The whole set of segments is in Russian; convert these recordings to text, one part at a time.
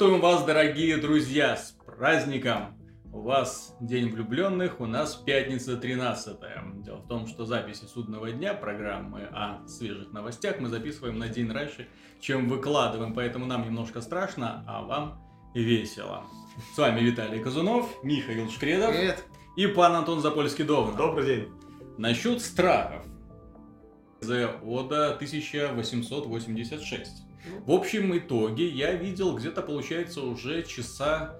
Приветствуем вас, дорогие друзья, с праздником! У вас День влюбленных, у нас пятница 13 Дело в том, что записи судного дня программы о свежих новостях мы записываем на день раньше, чем выкладываем, поэтому нам немножко страшно, а вам весело. С вами Виталий Казунов, Михаил Шкредов Привет. и пан Антон Запольский-Довнов. Добрый день. Насчет страхов. The Ода 1886. В общем итоге я видел где-то получается уже часа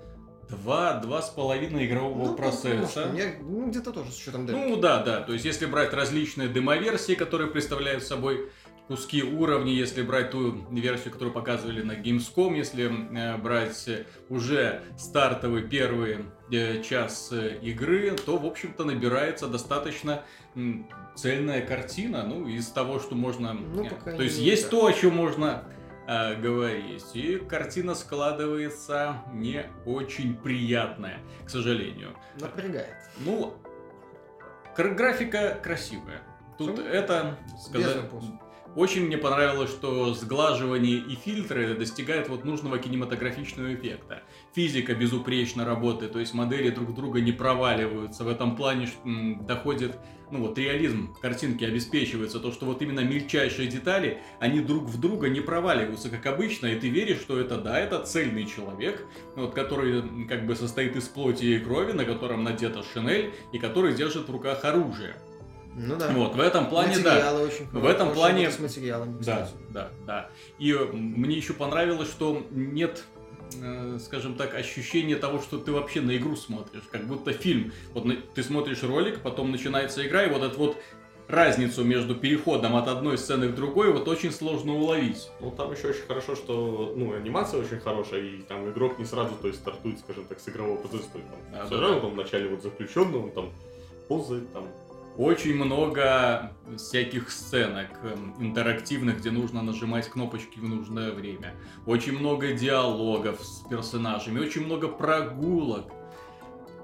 два, два с половиной игрового Ну, процесса. конечно, Я, ну, где-то тоже с учетом демки. Ну да, да, то есть если брать различные демоверсии, которые представляют собой куски уровней, если брать ту версию, которую показывали на Gamescom, если э, брать уже стартовый первый э, час э, игры, то, в общем-то, набирается достаточно м, цельная картина, ну, из того, что можно... Ну, э, то есть есть так. то, о чем можно э, говорить, и картина складывается не очень приятная, к сожалению. Напрягает. Ну, графика красивая. Тут Ну, это сказать... Очень мне понравилось, что сглаживание и фильтры достигают вот нужного кинематографичного эффекта. Физика безупречно работает, то есть модели друг друга не проваливаются. В этом плане доходит, ну вот реализм картинки обеспечивается, то что вот именно мельчайшие детали, они друг в друга не проваливаются, как обычно, и ты веришь, что это, да, это цельный человек, вот, который как бы состоит из плоти и крови, на котором надета шинель, и который держит в руках оружие. Ну да. Вот, в этом плане, да. Материалы очень В этом плане- С материалами, Да, кстати. да, да. И э, мне еще понравилось, что нет, скажем так, ощущения того, что ты вообще на игру смотришь, как будто фильм. Вот ты смотришь ролик, потом начинается игра, и вот эту вот разницу между переходом от одной сцены к другой вот очень сложно уловить. Ну там еще очень хорошо, что ну, анимация очень хорошая, и там игрок не сразу, то есть стартует, скажем так, с игрового есть, там, всё да, равно там вначале вот заключенный, он там ползает, там. Очень много всяких сценок эм, интерактивных, где нужно нажимать кнопочки в нужное время. Очень много диалогов с персонажами, очень много прогулок.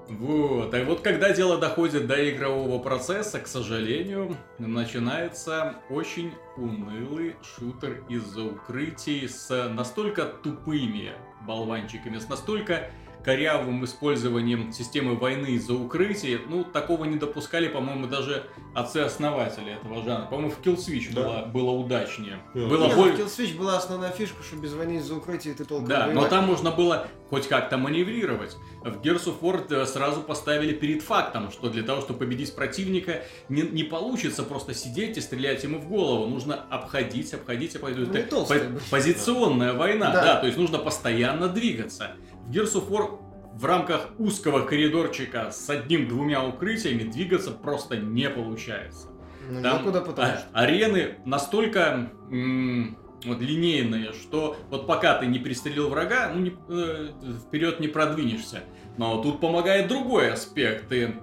Вот. А вот когда дело доходит до игрового процесса, к сожалению, начинается очень унылый шутер из-за укрытий с настолько тупыми болванчиками, с настолько корявым использованием системы войны из-за укрытий, ну, такого не допускали, по-моему, даже отцы-основатели этого жанра. По-моему, в Kill Switch Да. было, было удачнее. Да. Было Не, ну, более... в Kill Switch была основная фишка, что без войны из-за укрытия ты толком Да, но там можно было хоть как-то маневрировать. В Gears of War э, сразу поставили перед фактом, что для того, чтобы победить противника, не, не получится просто сидеть и стрелять ему в голову. Нужно обходить, обходить, обходить. Ну, не Это толстый по- позиционная война, да. Да. то есть нужно постоянно двигаться. В Gears of War в рамках узкого коридорчика с одним-двумя укрытиями двигаться просто не получается. Ну, Там некуда, потому а- что. арены настолько м, вот, линейные, что вот пока ты не пристрелил врага, ну не, э, вперед не продвинешься. Но тут помогает другой аспект. Ты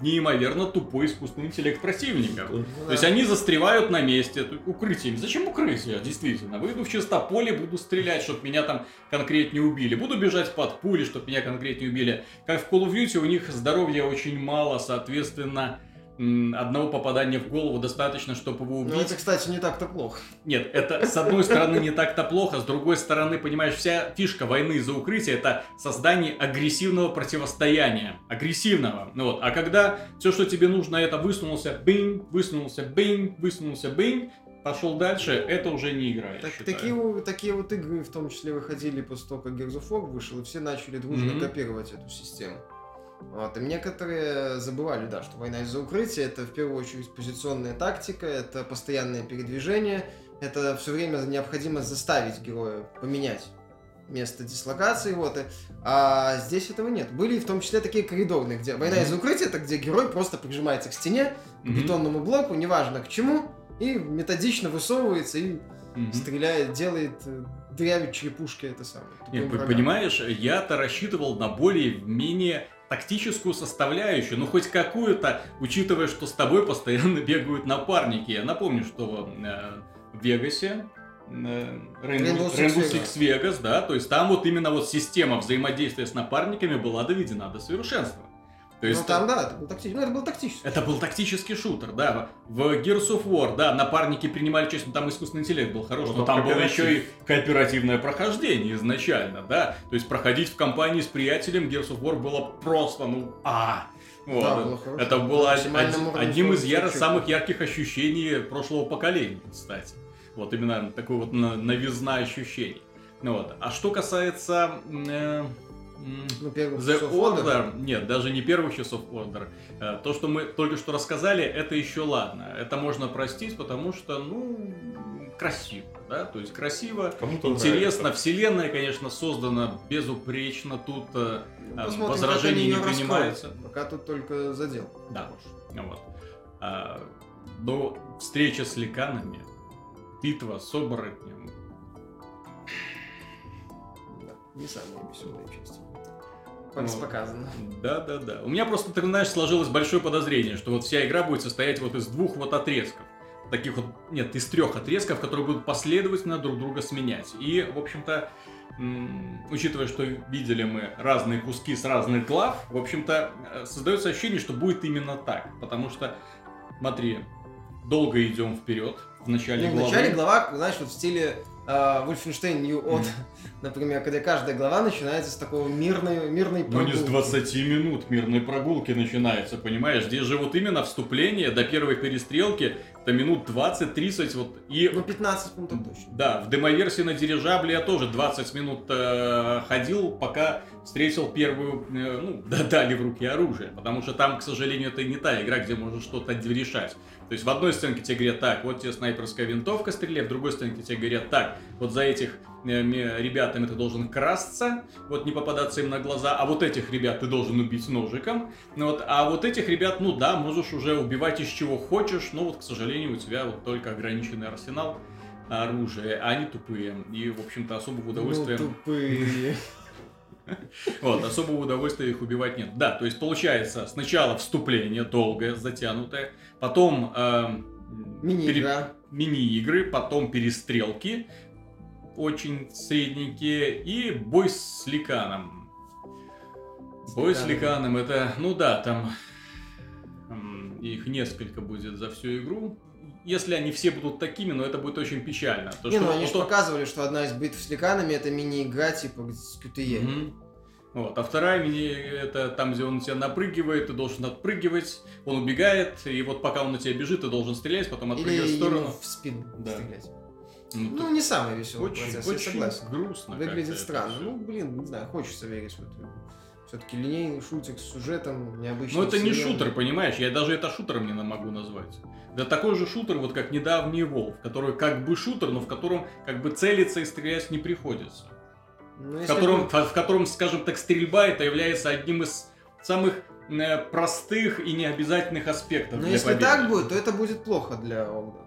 неимоверно тупой искусственный интеллект противников. Ну, То есть да. они застревают на месте, тут укрытиями. Зачем укрытие? Действительно, выйду в чистополе, буду стрелять, чтобы меня там конкретнее убили. Буду бежать под пули, чтобы меня конкретнее убили. Как в Call of Duty у них здоровья очень мало, соответственно, одного попадания в голову достаточно, чтобы его убить. Ну, это, кстати, не так-то плохо. Нет, это с одной стороны не так-то плохо, с другой стороны, понимаешь, вся фишка войны за укрытие это создание агрессивного противостояния. Агрессивного. Ну Вот. А когда все, что тебе нужно, это высунулся, бинг, высунулся, бинг, высунулся, бинг, пошел дальше, это уже не игра, Так- такие, такие вот игры в том числе выходили после того, как Gears of War вышел, и все начали дружно Мгм. копировать эту систему. Вот. И некоторые забывали, да, что война из-за укрытия это в первую очередь позиционная тактика, это постоянное передвижение, это все время необходимо заставить героя поменять место дислокации, вот, и- а здесь этого нет. Были в том числе такие коридорные, где война из-за укрытия, это где герой просто прижимается к стене, к бетонному блоку, неважно к чему, и методично высовывается и стреляет, делает, э, дырявит черепушки, это самое. Нет, понимаешь, я-то рассчитывал на более-менее тактическую составляющую, ну хоть какую-то, учитывая, что с тобой постоянно бегают напарники. Я напомню, что э, в Вегасе э, Rainbow, Rainbow. Six Vegas, да, то есть там вот именно вот система взаимодействия с напарниками была доведена до совершенства. То есть ну там, да, это был тактический. Ну, это был тактический. Это был тактический шутер, да. В Gears of War, да, напарники принимали честно, там искусственный интеллект был хороший, Ну, но там было еще и кооперативное прохождение изначально, да. То есть проходить в компании с приятелем Gears of War было просто, ну, а. Вот. Да, было хорошо. Это было На од- максимальном од- уровне одним из чё- самых ярких ощущений прошлого поколения, кстати. Вот именно такой вот на- новизна ощущений. Ну вот. А что касается э, Ну, первых The часов отдыха. Order, нет, даже не первых часов Order. Э, То, что мы только что рассказали, это еще ладно. Это можно простить, потому что, ну, красиво, да, то есть красиво, Кому-то интересно. нравится. Вселенная, конечно, создана безупречно, тут э, Ну, э, посмотрим, возражений не раскроют. Пока тут только задел. Да уж, вот. А, но встреча с ликанами, битва с оборотнем, Да, не самая веселая Ну, показано. Да, да, да. У меня просто, ты знаешь, сложилось большое подозрение, что вот вся игра будет состоять вот из двух вот отрезков. Таких вот, нет, из трех отрезков, которые будут последовательно друг друга сменять. И, в общем-то, учитывая, что видели мы разные куски с разных глав, в общем-то, э, создается ощущение, что будет именно так. Потому что, смотри, долго идем вперед в начале Ну, в главы. начале глава, знаешь, вот в стиле э, Wolfenstein New Odd, Мгм. например, когда каждая глава начинается с такого мирной, мирной Ну не с прогулки. 20 минут мирной прогулки начинается, понимаешь? Здесь же вот именно вступление до первой перестрелки, это минут 20-30 вот. И Ну, 15 пунктов точно. да, в демоверсии на дирижабле я тоже 20 минут э, ходил, пока встретил первую, э, ну, да, дали в руки оружие. Потому что там, к сожалению, это не та игра, где можно что-то решать. То есть в одной сценке тебе говорят, так, вот тебе снайперская винтовка, стреляй, в другой сценке тебе говорят, так, вот за этих э, ребятами ты должен красться, вот не попадаться им на глаза, а вот этих ребят ты должен убить ножиком, ну вот, а вот этих ребят, ну да, можешь уже убивать из чего хочешь, но вот, к сожалению, у тебя вот только ограниченный арсенал оружия, а они тупые, и, в общем-то, особого удовольствия... Ну, тупые. Вот, особого удовольствия их убивать нет. Да, то есть получается сначала вступление долгое, затянутое, потом эм, Мини-игра. мини-игры, потом перестрелки, очень средненькие, и бой с ликаном. Бой с Ликаном. это, ну да, там их несколько будет за всю игру. Если они все будут такими, но это будет очень печально. То, Не, что- ну они же что- показывали, что одна из битв с ликанами это мини-игра типа с QTE. Мгм. Вот. А вторая мини это там, где он на тебя напрыгивает, ты должен отпрыгивать, он убегает, и вот пока он на тебя бежит, ты должен стрелять, потом Или отпрыгивать в ему сторону. в спину Да. стрелять. Ну, Ну, не самый веселый очень, процесс, я очень согласен. грустно. Выглядит это странно. Ну, блин, не знаю, хочется верить в это. Все-таки линейный шутик с сюжетом необычный. Ну это не шутер, понимаешь? Я даже это шутером не могу назвать. Да такой же шутер, вот как недавний Волк, который как бы шутер, но в котором как бы целиться и стрелять не приходится. Ну, В котором, бы- в, котором, скажем так, стрельба это является одним из самых э, простых и необязательных аспектов. Но для если победы. так будет, то это будет плохо для Огда.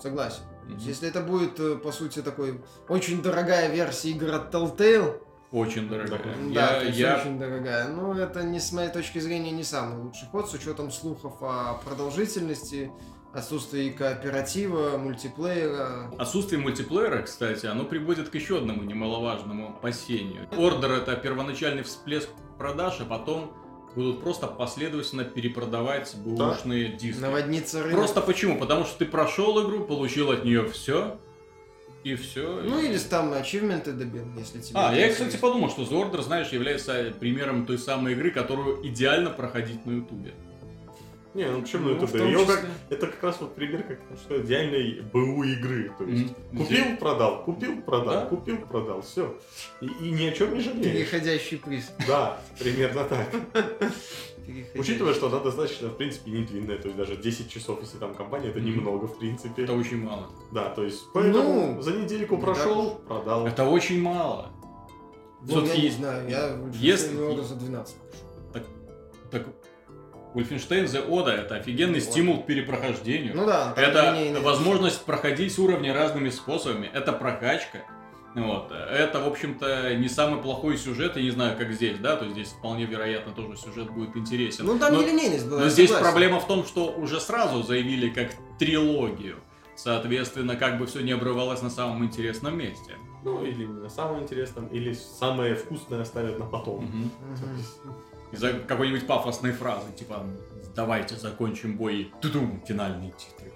Согласен. Мгм. Если это будет, э, по сути, такой очень дорогая версия игр от Telltale, Очень дорогая. да, Я- то есть я очень дорогая, но это, не с моей точки зрения, не самый лучший ход, с учетом слухов о продолжительности, отсутствии кооператива, мультиплеера. Отсутствие мультиплеера, кстати, оно приводит к еще одному немаловажному опасению. Ордер это первоначальный всплеск продаж, а потом будут просто последовательно перепродавать бэушные диски. Наводниться рынок. Просто почему? Потому что ты прошел игру, получил от нее все, и все. Ну или там ачивменты добил, если тебе... А, я, кстати, подумал, что The Order, знаешь, является примером той самой игры, которую идеально проходить на Ютубе. Не, ну почему Ну, это? том Её как- числе. Это как раз вот пример как что идеальной БУ игры. То есть Мгм. купил, продал, купил, продал, Да. купил, продал, все. И, и ни о чем не жалеешь. Переходящий приз. Да, примерно так. Переходящий. Учитывая, что она достаточно, в принципе, не длинная, то есть даже 10 часов, если там компания, это немного, в принципе. Это очень мало. Да, то есть, поэтому Ну, за недельку не прошел, так продал. Это очень мало. Ну, я не знаю, я если- если... за 12 пошел. Так, Wolfenstein The Oda это офигенный Ну, стимул к перепрохождению. Ну да, это линейный- возможность проходить уровни разными способами. Это прокачка. Вот. Это, в общем-то, не самый плохой сюжет. Я не знаю, как здесь, да, то здесь вполне вероятно тоже сюжет будет интересен. Ну там Но- не линейность была. Но здесь согласен. проблема в том, что уже сразу заявили как трилогию. Соответственно, как бы все не обрывалось на самом интересном месте. Ну, или на самом интересном, или самое вкусное оставят на потом. Мгм. из-за какой-нибудь пафосной фразы, типа «давайте закончим бой», тудум, финальные титры.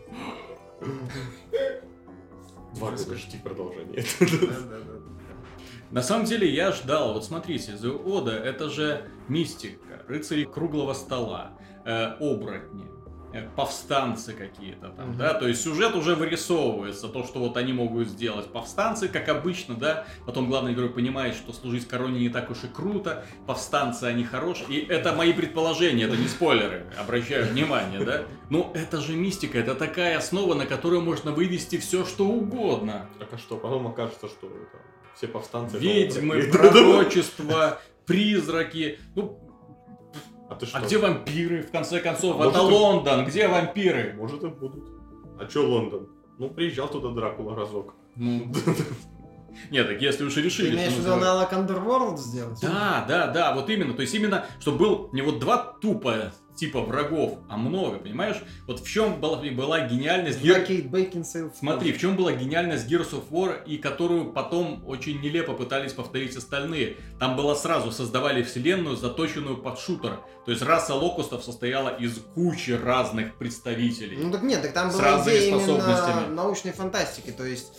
Два года жди продолжения. На самом деле я ждал, вот смотрите, The Oda это же мистика, рыцари круглого стола, э, оборотни, повстанцы какие-то там, Мгм. да, то есть сюжет уже вырисовывается, то, что вот они могут сделать. Повстанцы, как обычно, да, потом главный герой понимает, что служить короне не так уж и круто, повстанцы, они хорошие, и это мои предположения, это не спойлеры, обращаю внимание, да, но это же мистика, это такая основа, на которую можно вывести все, что угодно. Так а что, потом окажется, что это все повстанцы... Ведьмы, пророчества, призраки. Ну, А ты что? а где вампиры, в конце концов? Может, Это и- Лондон, где вампиры? Может и будут. А чё Лондон? Ну, приезжал туда Дракула разок. Ну, Нет, так если уж Ты решили... имеешь в виду аналог Underworld сделать? Да, да, да, вот именно. То есть именно, чтобы был не вот два тупо типа врагов, а много, понимаешь? Вот в чем была, была гениальность... Гер-. Смотри, в чем была гениальность Gears of War, и которую потом очень нелепо пытались повторить остальные. Там было сразу, создавали вселенную, заточенную под шутер. То есть раса локустов состояла из кучи разных представителей. Ну так нет, так там была идея именно научной фантастики. То есть,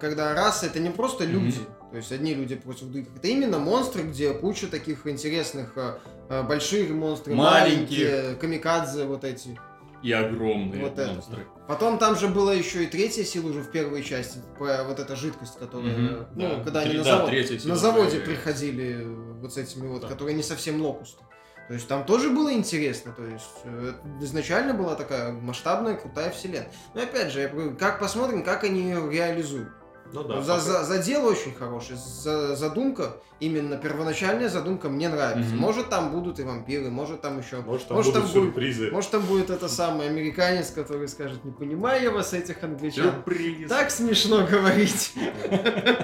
когда раса это не просто люди, то есть одни люди против других, это именно монстры, где куча таких интересных э, э, больших монстры, Маленькие. маленькие, камикадзе вот эти. И огромные Вот это. монстры. Потом там же была еще и третья сила уже в первой части, вот эта жидкость, которая, Мгм, ну, да. когда они Три- на, да, завод- на заводе приходили э, вот с этими вот, Да. которые не совсем локусты. То есть там тоже было интересно, то есть э, изначально была такая масштабная, крутая вселенная. Но опять же, как посмотрим, как они ее реализуют. Ну да. за, пока- за, задел очень хороший, за, задумка, именно первоначальная задумка мне нравится. Мгм. Может там будут и вампиры, может там еще... Может, там может, будут там будет- сюрпризы. Может там будет это самый американец, который скажет, не понимаю я вас, этих англичан. Сюрприз. Так смешно говорить.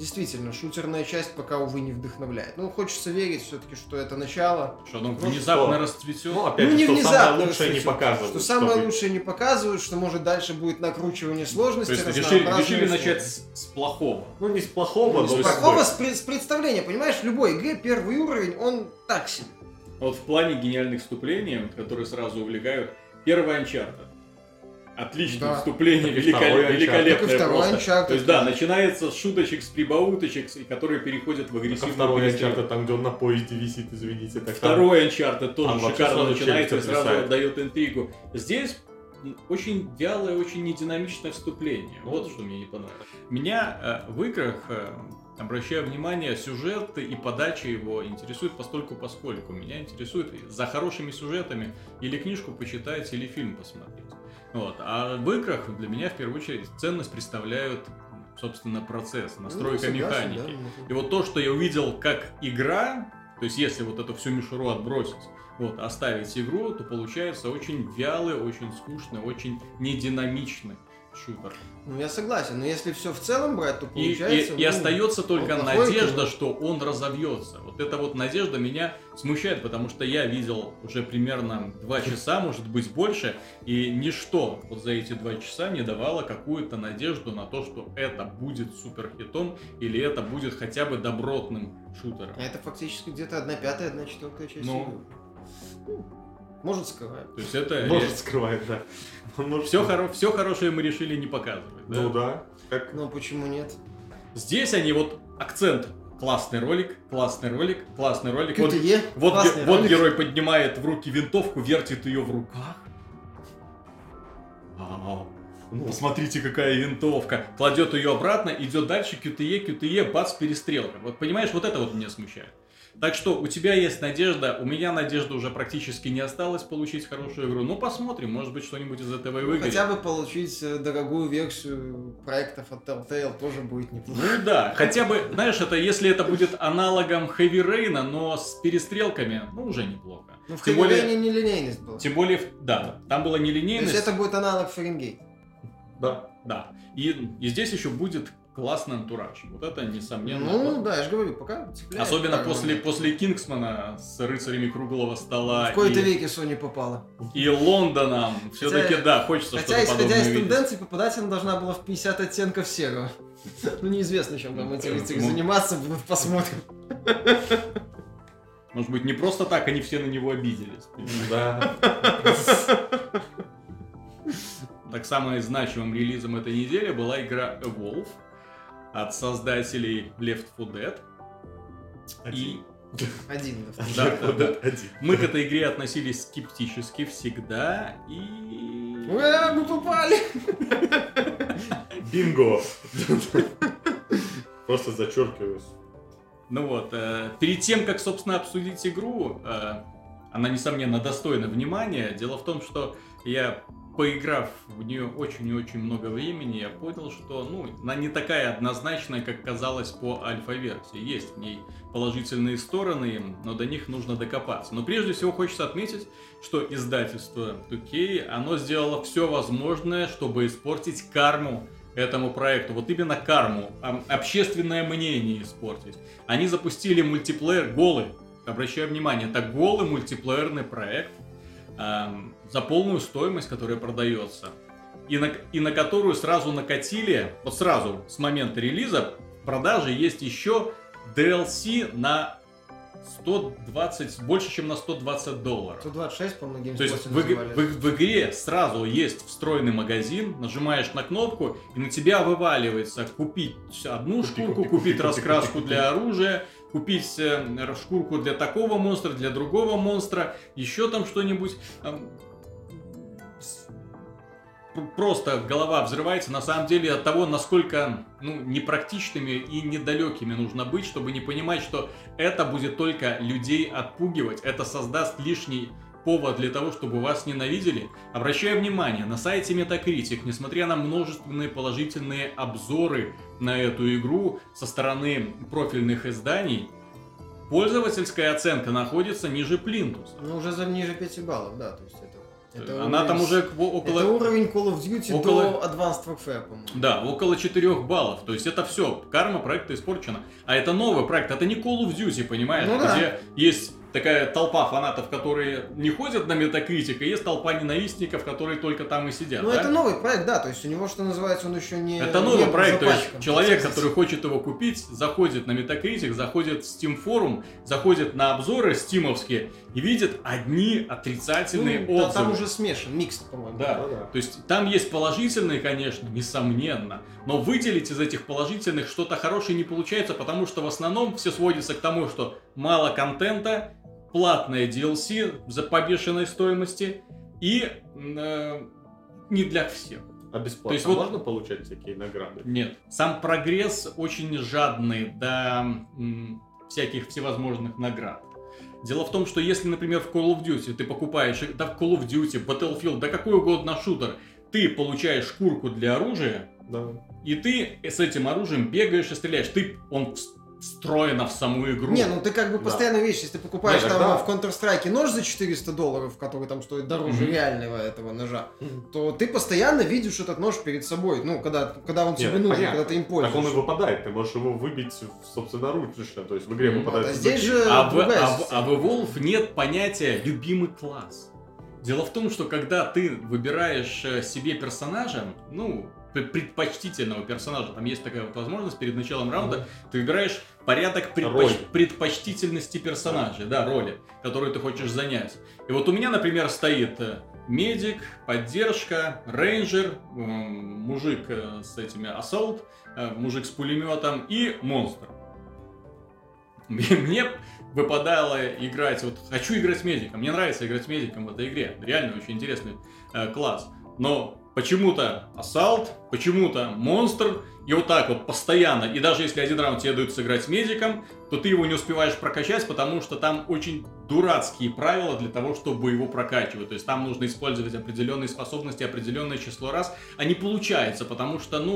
Действительно, шутерная часть пока, увы, не вдохновляет. Ну, хочется верить все-таки, что это начало. Что оно Ну внезапно что? расцветет. Ну, опять ну, же, не что внезапно, самое лучшее не показывают. Что самое лучшее не показывают, что, может, дальше будет накручивание сложности. То есть решили, начать с, с плохого. Ну, не с плохого, Ну, но с бы- с, с представления, понимаешь, в любой игре первый уровень, он так себе. Вот в плане гениальных вступлений, которые сразу увлекают, первый Uncharted. Отличное Да. вступление, Так второй великолепное Так и второй просто. Uncharted. То есть, да, начинается с шуточек, с прибауточек, и которые переходят в А агрессивную второй перестрелку. Uncharted, там, где он на поезде висит, извините. Так Второй Uncharted тоже Там шикарно начинается и сразу отвисает. дает интригу. Здесь очень вялое, очень нединамичное вступление. Вот что мне не понравилось. Меня э, в играх, э, обращаю внимание, сюжет и подача его интересует постольку поскольку. Меня интересует за хорошими сюжетами или книжку почитать, или фильм посмотреть. Вот. А в играх для меня в первую очередь ценность представляют, собственно, процесс, настройка Ну, согласен, механики. да. И вот то, что я увидел как игра, то есть если вот эту всю мишуру отбросить, вот, оставить игру, то получается очень вялый, очень скучный, очень нединамичный шутер. Ну, я согласен, но если все в целом брать, то И, и- получается... и ну, остается только он надежда, то- что он разовьется. Вот эта вот надежда меня смущает, потому что я видел уже примерно два часа, может быть больше, и ничто вот за эти два часа не давало какую-то надежду на то, что это будет супер хитом или это будет хотя бы добротным шутером. А это фактически где-то одна пятая, одна четвертая часть Ну. игры. Может, скрывает. То есть это Может, скрывает, да. Может- все, хоро- все хорошее мы решили не показывать. да? Ну да. Как... Ну, почему нет? Здесь они вот акцент. Классный ролик, классный ролик, классный ролик. Вот, QTE, вот, классный ге- вот герой поднимает в руки винтовку, вертит ее в руках. Вау. Ну, Посмотрите, какая винтовка. Кладет ее обратно, идет дальше, QTE, QTE, бац, перестрелка. Вот понимаешь, вот это вот меня смущает. Так что у тебя есть надежда, у меня надежда уже практически не осталось получить хорошую игру. Ну, посмотрим, может быть, что-нибудь из этого и выгорит. Хотя бы получить э, дорогую версию проектов от Telltale тоже будет неплохо. Ну да, хотя бы, знаешь, это если это будет аналогом Heavy Rain, но с перестрелками, ну уже неплохо. Ну, в Тем Heavy более- Rain нелинейность была. Тем более, да, там была То нелинейность. есть это будет аналог Фаренгейт. да. Да. И, и здесь еще будет классный антураж. Вот это несомненно. Ну, да, я же говорю, пока цепляет. Особенно Так, после, после Кингсмана с рыцарями круглого стола В кои-то и, веке Sony попала. и Лондоном. Все-таки, да, хочется Хотя, что-то исходя подобное из увидеть. тенденций, попадать она должна была в 50 оттенков серого. Ну, неизвестно, чем там эти рыцари Ну. заниматься будут, посмотрим. Может быть, не просто так они все на него обиделись. Да. Так самым значимым релизом этой недели была игра Evolve от создателей Left 4 Dead. И Один. да. Да. Один. мы к этой игре относились скептически всегда, и... Уэ, мы попали! Бинго! Просто зачеркиваюсь. Ну вот, э, перед тем, как, собственно, обсудить игру, э, она, несомненно, достойна внимания. Дело в том, что я, поиграв в нее очень и очень много времени, я понял, что, ну, она не такая однозначная, как казалось по альфа-версии. Есть в ней положительные стороны, но до них нужно докопаться. Но прежде всего хочется отметить, что издательство 2K, оно сделало все возможное, чтобы испортить карму этому проекту. Вот именно карму, общественное мнение испортить. Они запустили мультиплеер голый. Обращаю внимание, это голый мультиплеерный проект за полную стоимость, которая продается. И на, и на которую сразу накатили, вот сразу с момента релиза, в продаже есть еще DLC на 120, больше, чем на 120 долларов. 126, по-моему, То есть в, в иг- в игре сразу есть встроенный магазин, нажимаешь на кнопку, и на тебя вываливается купить одну Купи, шкурку, купи, купить купи, раскраску купи, для оружия, купить э, шкурку для такого монстра, для другого монстра, еще там что-нибудь. Просто голова взрывается на самом деле от того, насколько ну, непрактичными и недалекими нужно быть, чтобы не понимать, что это будет только людей отпугивать, это создаст лишний повод для того, чтобы вас ненавидели. Обращаю внимание, на сайте Metacritic, несмотря на множественные положительные обзоры на эту игру со стороны профильных изданий, пользовательская оценка находится ниже плинтуса. Ну, уже за ниже 5 баллов, да, то есть это... Она уровень там уже около... Это уровень Call of Duty около- до Advanced Warfare, по-моему. Да, около 4 баллов. То есть это все, карма проекта испорчена. А это новый проект, это не Call of Duty, понимаешь? Ну да. Где есть такая толпа фанатов, которые не ходят на метакритик, и есть толпа ненавистников, которые только там и сидят. Ну, да? это новый проект, да, то есть у него, что называется, он еще не... Это не новый был проект, то есть человек, который хочет его купить, заходит на Metacritic, заходит в Steam форум, заходит на обзоры стимовские и видит одни отрицательные Ну, да, отзывы. там уже смешан, микс, по-моему. Да. Да-да. То есть там есть положительные, конечно, несомненно, но выделить из этих положительных что-то хорошее не получается, потому что в основном все сводится к тому, что мало контента, платное DLC за побешенной стоимости и э, не для всех. А бесплатно То есть вот- можно получать всякие награды? Нет. Сам прогресс очень жадный до м, всяких всевозможных наград. Дело в том, что если, например, в Call of Duty ты покупаешь, да в Call of Duty, Battlefield, да какой угодно шутер, ты получаешь шкурку для оружия, Да. и ты с этим оружием бегаешь и стреляешь. Ты, он встроено в саму игру. Не, ну ты как бы Да. постоянно видишь, если ты покупаешь Не, там тогда- в Counter-Strike нож за 400 долларов, который там стоит дороже Мгм. реального этого ножа, то ты постоянно видишь этот нож перед собой, ну, когда, когда он тебе Нет, нужен, понятно. когда ты им Так он и пользуешься. выпадает, ты можешь его выбить, собственно, ручно, то есть в игре Ну, выпадает а здесь же- А в, а в- а в Evolve нет понятия любимый класс. Дело в том, что когда ты выбираешь э, себе персонажа, ну, предпочтительного персонажа, там есть такая вот возможность перед началом раунда, ты выбираешь порядок предпоч- предпочтительности персонажа, да, роли, которую ты хочешь занять. И вот у меня, например, стоит э, медик, поддержка, рейнджер, мужик э, с этими ассолт, э, мужик с пулеметом и монстр. Мне выпадало играть, вот хочу играть медиком, мне нравится играть медиком в этой игре, реально очень интересный э, класс, но почему-то ассалт, почему-то монстр, и вот так вот постоянно, и даже если один раунд тебе дают сыграть с медиком, то ты его не успеваешь прокачать, потому что там очень дурацкие правила для того, чтобы его прокачивать, то есть там нужно использовать определенные способности, определенное число раз, а не получается, потому что, ну,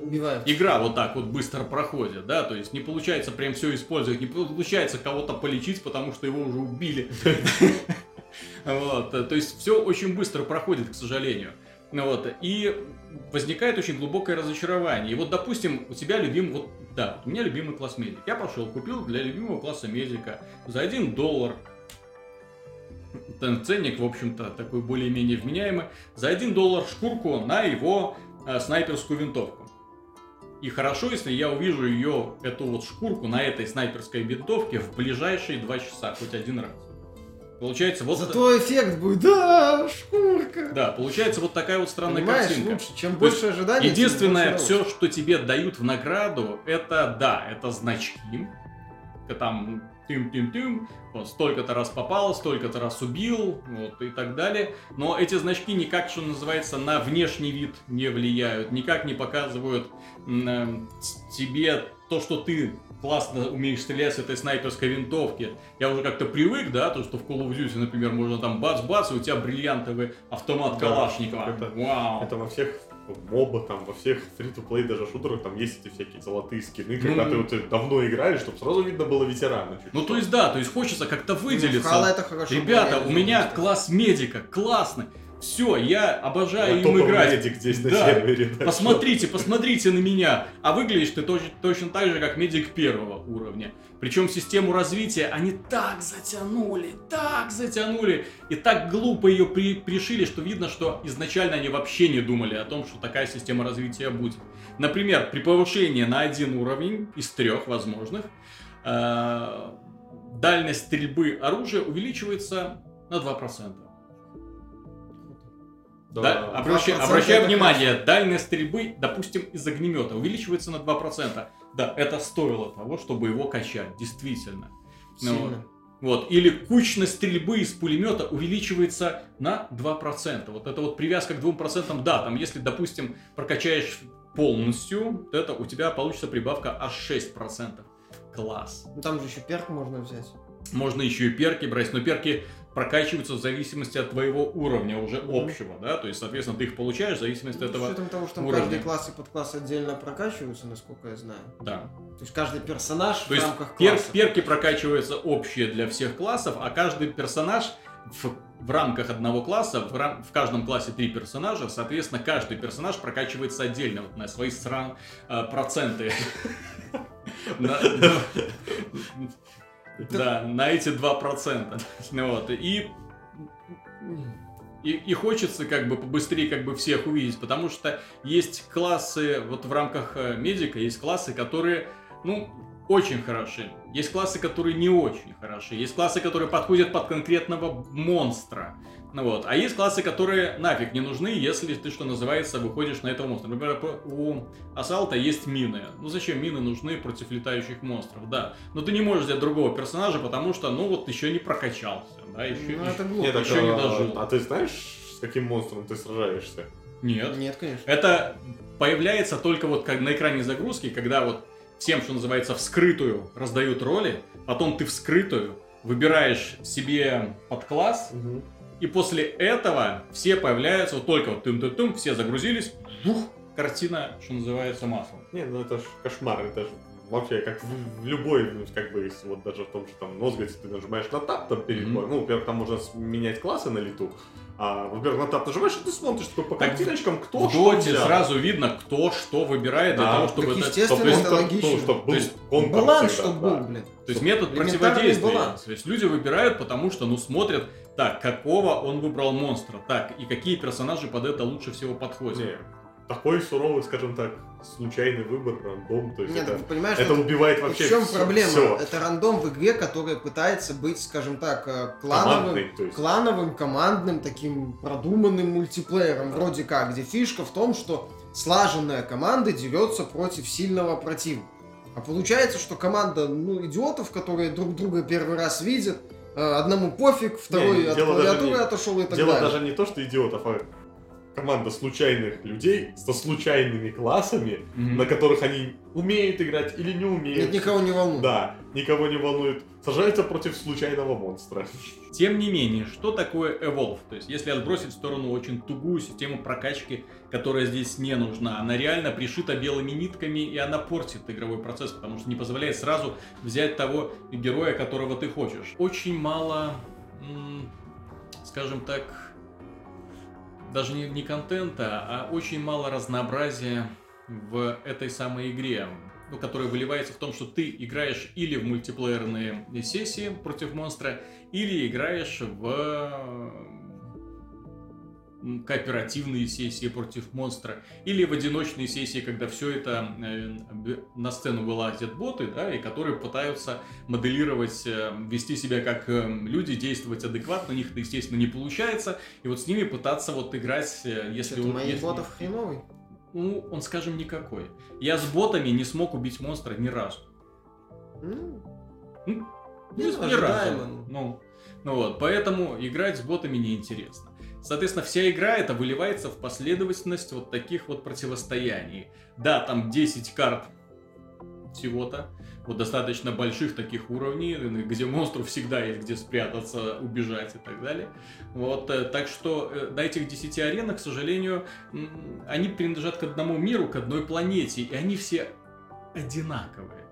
Убивают. игра вот так вот быстро проходит, да, то есть не получается прям все использовать, не получается кого-то полечить, потому что его уже убили. Вот, то есть все очень быстро проходит, к сожалению. Ну Вот, и возникает очень глубокое разочарование. И вот, допустим, у тебя любимый, вот, да, у меня любимый класс медик. Я пошел, купил для любимого класса медика за 1 доллар. Там Ценник, в общем-то, такой более-менее вменяемый. За 1 доллар шкурку на его э, снайперскую винтовку. И хорошо, если я увижу ее, эту вот шкурку на этой снайперской винтовке в ближайшие два часа, хоть один раз. Получается вот... Зато эффект будет, да, шкурка. Да, получается вот такая вот странная Понимаешь, картинка. лучше, чем То больше ожиданий. Единственное, все, что тебе дают в награду, это, да, это значки. Там тым-тым-тым, вот, столько-то раз попал, столько-то раз убил, вот, и так далее. Но эти значки никак, что называется, на внешний вид не влияют, никак не показывают э, тебе то, что ты классно умеешь стрелять с этой снайперской винтовки. Я уже как-то привык, да, то, что в Call of Duty, например, можно там бац-бац, и у тебя бриллиантовый автомат Да, Калашникова. это- Вау! Это во всех моба, там, во всех фри-то-плей даже шутерах, там есть эти всякие золотые скины, когда Ну, ты вот давно играешь, чтобы сразу видно было ветерана. чуть Ну, то есть, да, то есть хочется как-то Ну, выделиться. Halo это хорошо Ребята, у меня класс медика, классный. Все, я обожаю Я им играть. медик здесь на Да. сервере. так Посмотрите, посмотрите на меня. А выглядишь ты точно, точно так же, как медик первого уровня. Причем систему развития они так затянули, так затянули. И так глупо ее при- пришили, что видно, что изначально они вообще не думали о том, что такая система развития будет. Например, при повышении на один уровень из трех возможных, э, дальность стрельбы оружия увеличивается на 2%. Да, Да. обращай, 2% обращай это внимание, дальность стрельбы, допустим, из огнемета увеличивается на 2%. Да, это стоило того, чтобы его качать, действительно. Ну, Сильно. Вот. Или кучность стрельбы из пулемета увеличивается на 2%. Вот это вот привязка к 2%, да, там если, допустим, прокачаешь полностью, то это у тебя получится прибавка аж 6%. Класс. Ну там же еще перк можно взять. Можно еще и перки брать, но перки прокачиваются в зависимости от твоего уровня уже общего, да, то есть, соответственно, ты их получаешь в зависимости от С этого, учетом того, что уровня. каждый класс и подкласс отдельно прокачиваются, насколько я знаю. да. То есть каждый персонаж То в есть рамках пер- класса. перки прокачиваются общие для всех классов, а каждый персонаж в, в рамках одного класса, в, рам- в каждом классе три персонажа, соответственно, каждый персонаж прокачивается отдельно, вот на свои сран, э, проценты. Да, на эти 2%. Ну Вот, и и, и хочется как бы побыстрее как бы всех увидеть, потому что есть классы, вот в рамках э, медика есть классы, которые, ну, очень хороши. Есть классы, которые не очень хороши. Есть классы, которые подходят под конкретного монстра. Ну вот. А есть классы, которые нафиг не нужны, если ты, что называется, выходишь на этого монстра. Например, у Асалта есть мины. Ну зачем мины нужны против летающих монстров? Да. Но ты не можешь взять другого персонажа, потому что, ну вот, еще не прокачался. Да, еще, Ну это глупо. Нет, так, еще не а, дожил. А ты знаешь, с каким монстром ты сражаешься? Нет. Нет, конечно. Это появляется только вот как на экране загрузки, когда вот всем, что называется, вскрытую раздают роли, потом ты вскрытую выбираешь себе подкласс, и после этого все появляются, вот только вот тым-тым-тым, все загрузились, бух, картина, что называется, маслом. Не, ну это ж кошмар, это же вообще как в, в любой, ну, как бы, если вот даже в том же там Нозгате ты нажимаешь на тап там перед боем, ну, во-первых, там можно менять классы на лету, а, во-первых, на тап нажимаешь, и ты смотришь такой по Так картиночкам, кто в что Доте взял. сразу видно, кто что выбирает для Да, того, чтобы так это... естественно, Чтоб, это логично. Ну, чтоб был То есть Баланс, всегда, чтобы да. был, блин. То есть метод противодействия. баланс. То есть люди выбирают, потому что, ну, смотрят, так, какого он выбрал монстра, так, и какие персонажи под это лучше всего подходят. Не, такой суровый, скажем так, случайный выбор, рандом, то есть Нет, это, ты понимаешь, это это- убивает вообще в чем всё- проблема? всё. Это рандом в игре, которая пытается быть, скажем так, э, клановым, клановым, командным, таким продуманным мультиплеером, вроде как, где фишка в том, что слаженная команда дерется против сильного противника. А получается, что команда, ну, идиотов, которые друг друга первый раз видят, одному пофиг, второй Не, от дело клавиатуры не- отошел и так Дело далее. даже не то, что идиотов, а команда случайных людей со случайными классами, Мгм. на которых они умеют играть или не умеют. Нет, никого не волнует. Да, никого не волнует. Сажаются против случайного монстра. Тем не менее, что такое Evolve? То есть, если отбросить в сторону очень тугую систему прокачки, которая здесь не нужна, она реально пришита белыми нитками, и она портит игровой процесс, потому что не позволяет сразу взять того героя, которого ты хочешь. Очень мало, м, скажем так, даже не, не контента, а очень мало разнообразия в этой самой игре, ну, которая выливается в том, что ты играешь или в мультиплеерные сессии против монстра, или играешь в кооперативные сессии против монстра, или в одиночные сессии, когда все это э, на сцену вылазят боты, да, и которые пытаются моделировать, э, вести себя как э, люди, действовать адекватно, у них это, естественно, не получается, и вот с ними пытаться вот играть, если... У- моих если- ботов хреновый. Ну, он, скажем, никакой. Я с ботами не смог убить монстра ни разу. Ну, Ну, ни разу. Ну, ну вот, поэтому играть с ботами неинтересно. Соответственно, вся игра это выливается в последовательность вот таких вот противостояний. Да, там 10 карт всего-то, вот достаточно больших таких уровней, где монстру всегда есть где спрятаться, убежать и так далее. Вот, э, так что э, на этих 10 аренах, к сожалению, они принадлежат к одному миру, к одной планете, и они все одинаковые.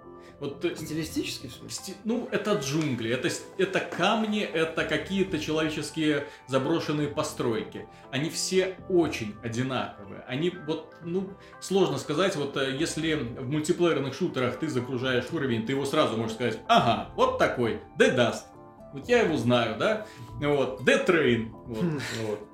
Вот стилистически, в смысле? Сти- Ну, это джунгли, это, это камни, это какие-то человеческие заброшенные постройки. Они все очень одинаковые. Они вот, ну, сложно сказать, вот э, если в мультиплеерных шутерах ты загружаешь уровень, ты его сразу можешь сказать, ага, вот такой, Dead Dust. Вот я его знаю, да? Вот, Dead Train. Вот. Хм. Вот.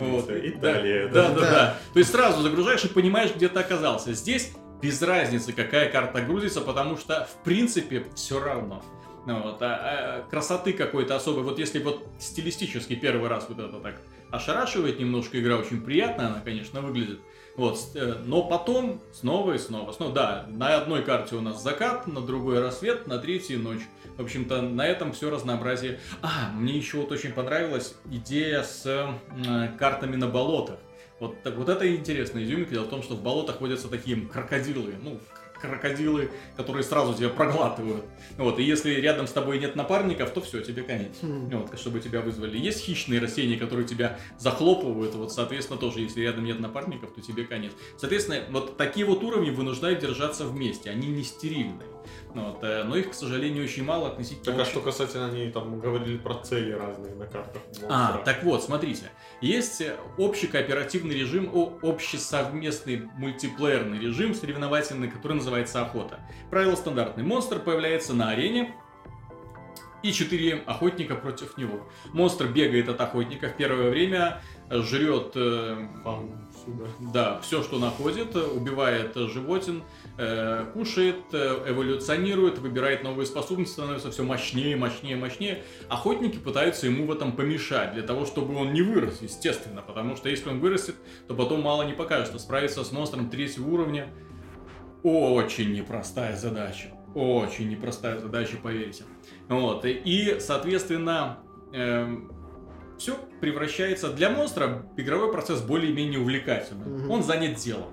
Вот. Видите, Италия. Да. да, Да. То есть сразу загружаешь и понимаешь, где ты оказался. Здесь без разницы, какая карта грузится, потому что в принципе все равно. Ну Вот, а- а красоты какой-то особой. Вот если вот стилистически первый раз вот это так ошарашивает немножко игра, очень приятно она, конечно, выглядит. Вот, э, но потом снова и снова, снова. Да, на одной карте у нас закат, на другой рассвет, на третьей ночь. В общем-то, на этом все разнообразие. А, мне еще вот очень понравилась идея с э, картами на болотах. Вот, так, вот это интересная изюминка. Дело в том, что в болотах водятся такие крокодилы. Ну, крокодилы, которые сразу тебя проглатывают. Вот, и если рядом с тобой нет напарников, то все, тебе конец. Хм. Вот, чтобы тебя вызвали. Есть хищные растения, которые тебя захлопывают. Вот, соответственно, тоже, если рядом нет напарников, то тебе конец. Соответственно, вот такие вот уровни вынуждают держаться вместе. Они не стерильные. Вот, э, но их, к сожалению, очень мало относительно Так а что касательно, они там говорили про цели разные на картах. а, так вот, смотрите. Есть э, общий кооперативный режим, общий совместный мультиплеерный режим соревновательный, который называется охота. Правило стандартное. Монстр появляется на арене, и четыре охотника против него. Монстр бегает от охотника в первое время, жрет э, Да, все, что находит, убивает животин, э, кушает, э, эволюционирует, выбирает новые способности, становится все мощнее, мощнее, мощнее. Охотники пытаются ему в этом помешать, для того, чтобы он не вырос, естественно, потому что если он вырастет, то потом мало не покажется. Справиться с монстром третьего уровня очень непростая задача. Очень непростая задача, поверьте. Вот, и- соответственно, все превращается для монстра игровой процесс более-менее увлекательный. Он занят делом.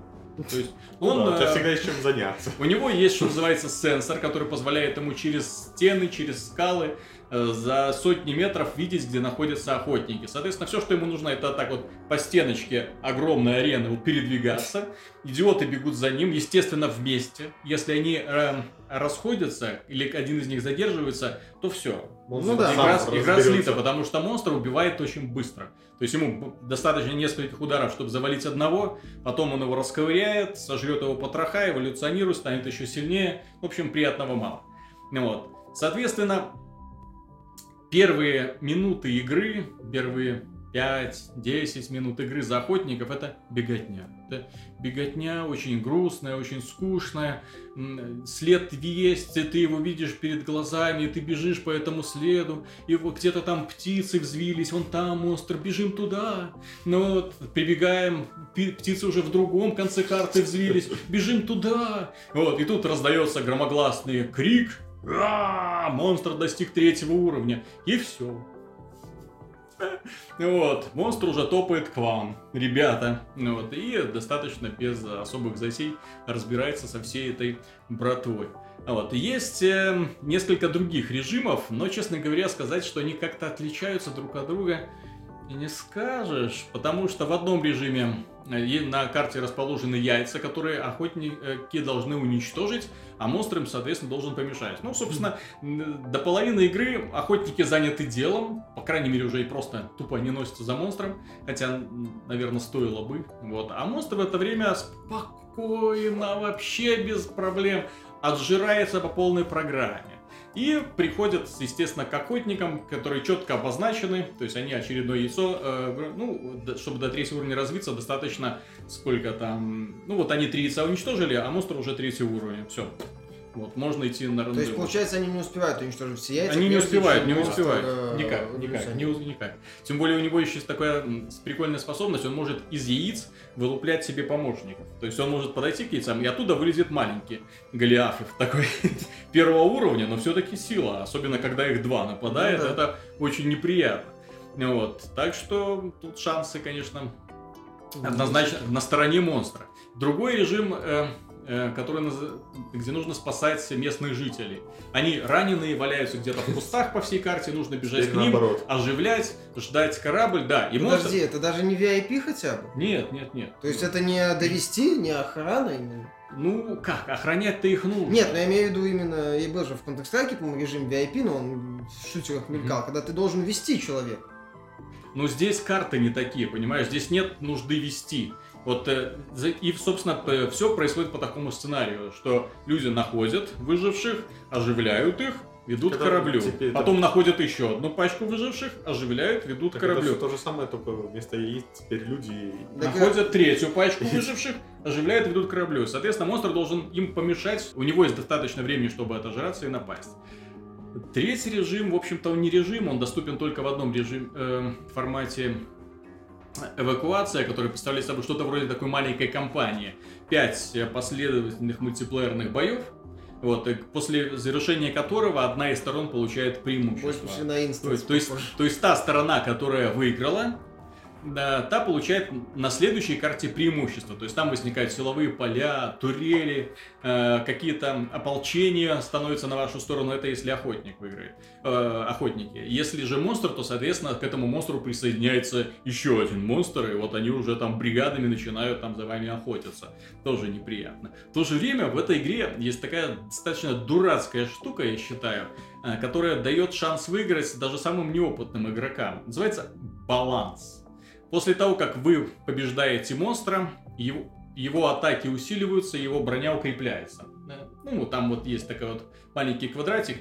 То есть Ну он, да, у тебя э, всегда есть чем заняться. у него есть, что называется, сенсор, который позволяет ему через стены, через скалы э, за сотни метров видеть, где находятся охотники. Соответственно, все, что ему нужно, это так вот по стеночке огромной арены передвигаться. Идиоты бегут за ним, естественно, вместе. Если они э, расходятся или один из них задерживается, то все. Ну да. Игра, игра слита, потому что монстр убивает очень быстро. То есть ему достаточно нескольких ударов, чтобы завалить одного, потом он его расковыряет, сожрет его потроха, эволюционирует, станет еще сильнее. В общем, приятного мало. Вот. Соответственно, первые минуты игры, первые 5-10 минут игры за охотников это беготня. Это беготня очень грустная, очень скучная. След есть, и ты его видишь перед глазами, и ты бежишь по этому следу, и где-то там птицы взвились, вон там монстр, бежим туда. Ну вот, прибегаем, птицы уже в другом конце карты взвились, бежим туда. Вот, и тут раздается громогласный крик, «А, монстр достиг третьего уровня, и все. Вот, монстр уже топает к вам, ребята. Вот, и достаточно без особых затей разбирается со всей этой братвой. Вот. Есть э, несколько других режимов, но, честно говоря, сказать, что они как-то отличаются друг от друга, и не скажешь, потому что в одном режиме э, на карте расположены яйца, которые охотники должны уничтожить, а монстр им, соответственно, должен помешать. Ну, собственно, до половины игры охотники заняты делом, по крайней мере, уже и просто тупо не носятся за монстром, хотя, наверное, стоило бы. Вот. А монстр в это время спокойно, вообще без проблем отжирается по полной программе. И приходят, естественно, к охотникам, которые четко обозначены, то есть они очередное яйцо, э, ну, чтобы до третьего уровня развиться, достаточно сколько там, ну вот они три яйца уничтожили, а монстр уже третьего уровня, все, вот, можно идти на То есть, получается, они не успевают уничтожить все яйца? Они не успевают, не успевают. э, Никак, никак, не, никак. Тем более у него еще есть такая прикольная способность, он может из яиц вылуплять себе помощников. То есть он может подойти к яйцам, и оттуда вылезет маленький Голиафов, такой первого уровня, но все-таки сила, особенно когда их два нападает, Ну да. это очень неприятно. Вот, так что тут шансы, конечно, однозначно на стороне монстра. Другой режим, э, который наз- где нужно спасать местных жителей. Они раненые, валяются где-то в кустах по всей карте, нужно бежать Теперь к ним, наоборот. оживлять, ждать корабль, да. И Подожди, это даже не VIP хотя бы? Нет, нет, нет. То есть это не довести, не охрана именно? Ну как, охранять-то их нужно. Нет, но я имею в виду именно, и был же в Counter-Strike, по-моему, режим VIP, но он в шутерах мелькал, когда ты должен вести человека. Но здесь карты не такие, понимаешь? Здесь нет нужды вести. Вот э, и, собственно, все происходит по такому сценарию, что люди находят выживших, оживляют их, ведут к Это кораблю. теперь это- Потом находят еще одну пачку выживших, оживляют, ведут к Так это кораблю. всё то же самое, только вместо яиц теперь люди... Так, Находят третью пачку выживших, оживляют, ведут к кораблю. Соответственно, монстр должен им помешать. У него есть достаточно времени, чтобы отожраться и напасть. Третий режим, в общем-то, он не режим, он доступен только в одном режим, э, формате эвакуация, который представляет собой что-то вроде такой маленькой кампании. Пять последовательных мультиплеерных боев, вот, после завершения которого одна из сторон получает преимущество. Больше есть, то, есть, то есть та сторона, которая выиграла, та получает на следующей карте преимущество. То есть там возникают силовые поля, турели, э, какие-то ополчения становятся на вашу сторону. Это если охотник выиграет. Э, охотники. Если же монстр, то, соответственно, к этому монстру присоединяется еще один монстр, и вот они уже там бригадами начинают там за вами охотиться. Тоже неприятно. В то же время в этой игре есть такая достаточно дурацкая штука, я считаю, э, которая дает шанс выиграть даже самым неопытным игрокам. Называется баланс. После того, как вы побеждаете монстра, его, его атаки усиливаются, его броня укрепляется. Да. Ну, там вот есть такой вот маленький квадратик,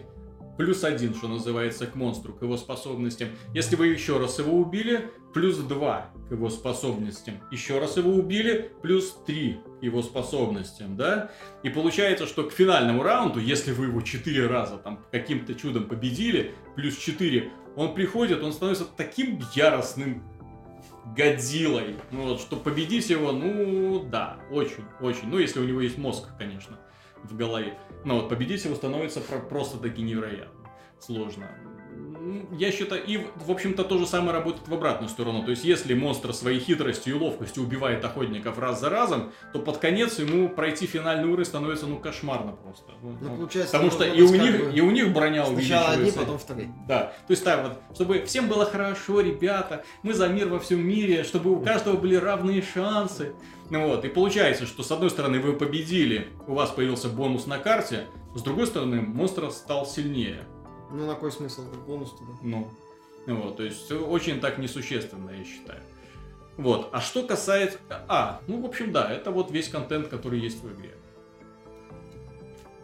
плюс один, что называется, к монстру, к его способностям. Если вы еще раз его убили, плюс два к его способностям. Еще раз его убили, плюс три к его способностям, да? И получается, что к финальному раунду, если вы его четыре раза там каким-то чудом победили, плюс 4, он приходит, он становится таким яростным Годзиллой. Ну вот, что победить его, ну да, очень, очень. Ну, если у него есть мозг, конечно, в голове. Но вот победить его становится про- просто-таки невероятно сложно. Я считаю, и, в общем-то, то же самое работает в обратную сторону. То есть, если монстр своей хитростью и ловкостью убивает охотников раз за разом, то под конец ему пройти финальный уровень становится, ну, кошмарно просто. Ну, Ну, ну, получается, Потому что и у, них, бы и у них броня Сначала одни, увеличивается. потом вторые. Да, то есть так вот, чтобы всем было хорошо, ребята, мы за мир во всем мире, чтобы у каждого были равные шансы. Ну вот, и получается, что с одной стороны вы победили, у вас появился бонус на карте, с другой стороны монстр стал сильнее. Ну, на какой смысл? Бонус туда? Ну, вот, то есть очень так несущественно, я считаю. Вот, а что касается... А, ну, в общем, да, это вот весь контент, который есть в игре.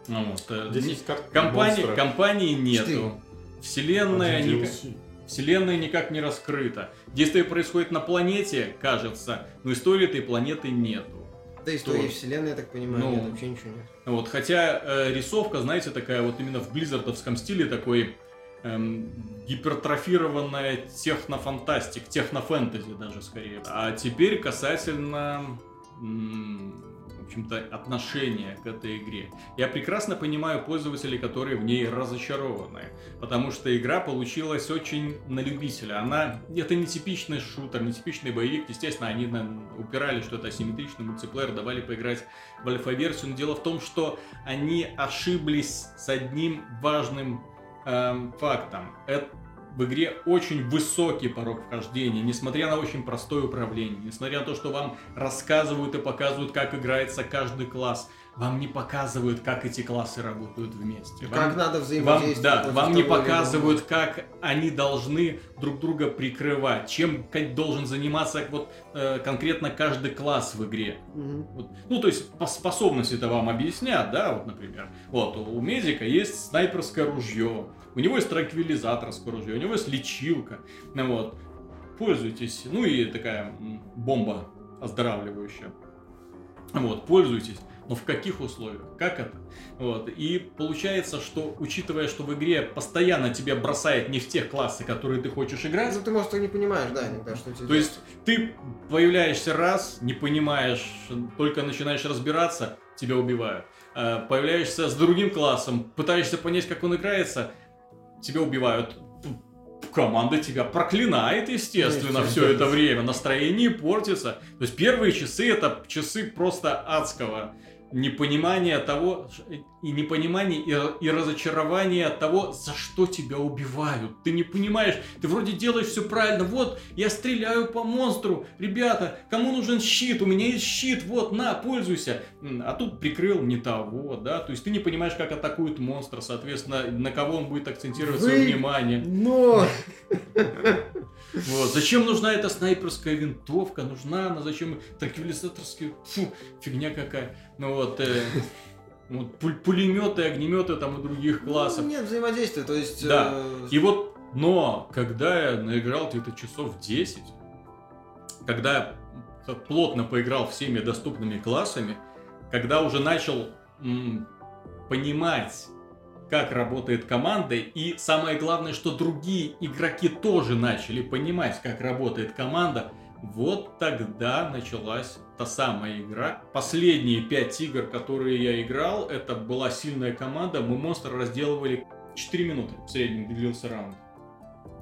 Ну вот, э, 10 карт компании, монстра. компании Четыре. нету. Вселенная, Один ника- DLC. Вселенная никак не раскрыта. Действие происходит на планете, кажется, но истории этой планеты нету. Да, истории Тоже. вселенной, я так понимаю, Ну. нет, вообще ничего нет. Вот, хотя э, рисовка, знаете, такая вот именно в близзардовском стиле такой эм, гипертрофированная технофантастик, технофэнтези даже скорее. А теперь касательно, м, общем-то, отношения к этой игре. Я прекрасно понимаю пользователей, которые в ней разочарованы, потому что игра получилась очень на любителя. Она, это не типичный шутер, не типичный боевик. Естественно, они упирали, что это асимметричный мультиплеер, давали поиграть в альфа-версию. Но дело в том, что они ошиблись с одним важным эм, фактом. Э- в игре очень высокий порог вхождения, несмотря на очень простое управление, несмотря на то, что вам рассказывают и показывают, как играется каждый класс, вам не показывают, как эти классы работают вместе. Как Вам- надо вам, взаимодействовать. да, против вам не показывают, как они должны друг друга прикрывать, чем должен заниматься вот э, конкретно каждый класс в игре. Мгм. Вот. Ну, то есть по способности это вам объяснят, да, вот, например. Вот, у медика есть снайперское ружье, у него есть транквилизаторское ружье, у него есть лечилка, ну, вот. Пользуйтесь, ну и такая бомба оздоравливающая. Вот, пользуйтесь. Но в каких условиях? Как это? Вот. И получается, что, учитывая, что в игре постоянно тебя бросает не в тех классы, которые ты хочешь играть, Ну, ты, может, и не понимаешь, да, иногда, что тебе то есть ты появляешься раз, не понимаешь, только начинаешь разбираться, тебя убивают. Э, Появляешься с другим классом, пытаешься понять, как он играется, тебя убивают. Команда тебя проклинает, естественно, все это время. Настроение портится. То есть первые часы это часы просто адского непонимания того, и непонимание, и, и разочарование от того, за что тебя убивают. Ты не понимаешь, ты вроде делаешь все правильно, вот, я стреляю по монстру, ребята, кому нужен щит, у меня есть щит, вот, на, пользуйся. А тут прикрыл не того, да, то есть ты не понимаешь, как атакует монстр, соответственно, на кого он будет акцентировать свое Вы- внимание. Но! Вот. Зачем нужна эта снайперская винтовка? Нужна она? Зачем транквилизаторские? Фу, фигня какая. Ну вот, э, вот пуль- пулеметы, огнеметы там и других классов. Нет взаимодействия, то есть... Да. э, И вот, но, когда я наиграл где-то часов 10, когда я плотно поиграл всеми доступными классами, когда уже начал м, понимать, как работает команда, и самое главное, что другие игроки тоже начали понимать, как работает команда, вот тогда началась та самая игра. Последние пять игр, которые я играл, это была сильная команда, мы монстра разделывали 4 минуты в среднем длился раунд.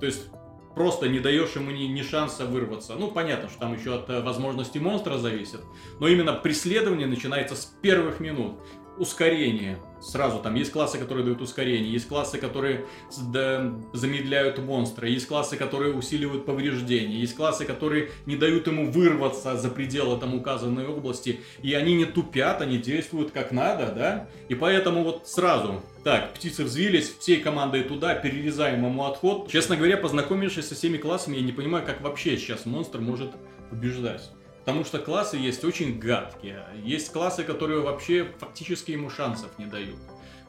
То есть просто не даешь ему ни, ни шанса вырваться. Ну, понятно, что там еще от э, возможности монстра зависит. Но именно преследование начинается с первых минут. Ускорение. Сразу там есть классы, которые дают ускорение, есть классы, которые замедляют монстра, есть классы, которые усиливают повреждения, есть классы, которые не дают ему вырваться за пределы там указанной области, и они не тупят, они действуют как надо, да? И поэтому вот сразу, так, птицы взвились, всей командой туда, перерезаем ему отход. Честно говоря, познакомившись со всеми классами, я не понимаю, как вообще сейчас монстр может побеждать. Потому что классы есть очень гадкие. Есть классы, которые вообще фактически ему шансов не дают.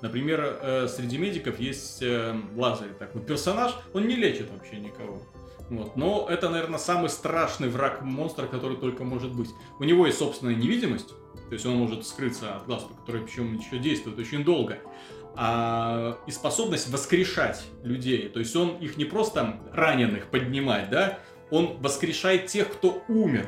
Например, э, среди медиков есть э, Лазарь такой персонаж, он не лечит вообще никого. Вот. Но это, наверное, самый страшный враг монстра, который только может быть. У него есть собственная невидимость, то есть он может скрыться от глаз, который причем еще действует очень долго. А, и способность воскрешать людей. То есть он их не просто раненых поднимать, да, он воскрешает тех, кто умер.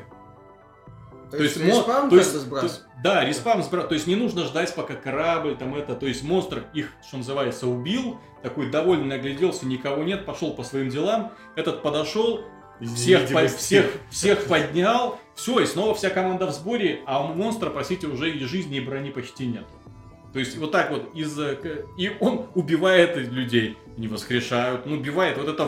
То, То есть, есть, мо- респаун то есть, сбрасывает? то- да, респаун сбра- То есть не нужно ждать, пока корабль там это. То есть монстр их, что называется, убил, такой довольный огляделся, никого нет, пошел по своим делам. Этот подошел, всех, по- всех, всех поднял, все, и снова вся команда в сборе, а у монстра, простите, уже и жизни, и брони почти нет. То есть вот так вот из э, и он убивает людей, не воскрешают, ну убивает вот эта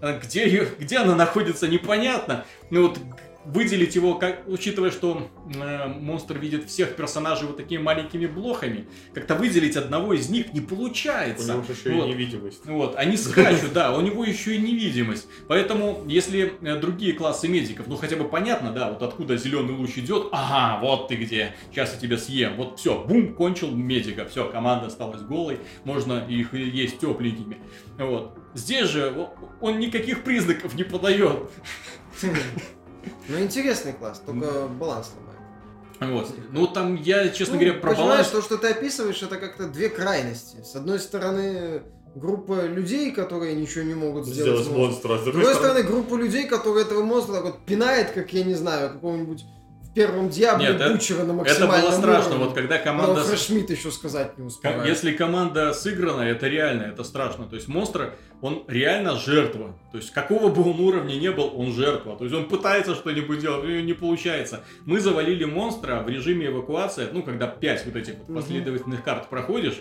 э, где ее, где она находится непонятно. Ну вот выделить его, как, учитывая, что э, монстр видит всех персонажей вот такими маленькими блохами, как-то выделить одного из них не У получается. него же еще Вот. и невидимость. Вот, они скачут, да, у него еще и невидимость. Поэтому, если э, другие классы медиков, ну хотя бы понятно, да, вот откуда зеленый луч идет, ага, вот ты где, сейчас я тебя съем, вот все, бум, кончил медика, все, команда осталась голой, можно их и есть тепленькими. Вот. Здесь же он никаких признаков не подает. Ну, интересный класс, только баланс ломает. Вот. Ну там я, честно Ну, говоря, про баланс... то, что ты описываешь, это как-то две крайности. С одной стороны, группа людей, которые ничего не могут сделать. Сделать монстра. а С С другой стороны, стороны, группа людей, которые этого монстра так вот пинает, как, я не знаю, какого-нибудь первом Диабле Нет, это- Бучера на Это максимальном было страшно, уровне. вот когда команда... с- Фрешмит еще сказать не успеваю. Если команда сыграна, это реально, это страшно. То есть монстр, он реально жертва. То есть какого бы он уровня не был, он жертва. То есть он пытается что-нибудь делать, у него не получается. Мы завалили монстра в режиме эвакуации, ну, когда 5 вот этих Мгм. последовательных карт проходишь,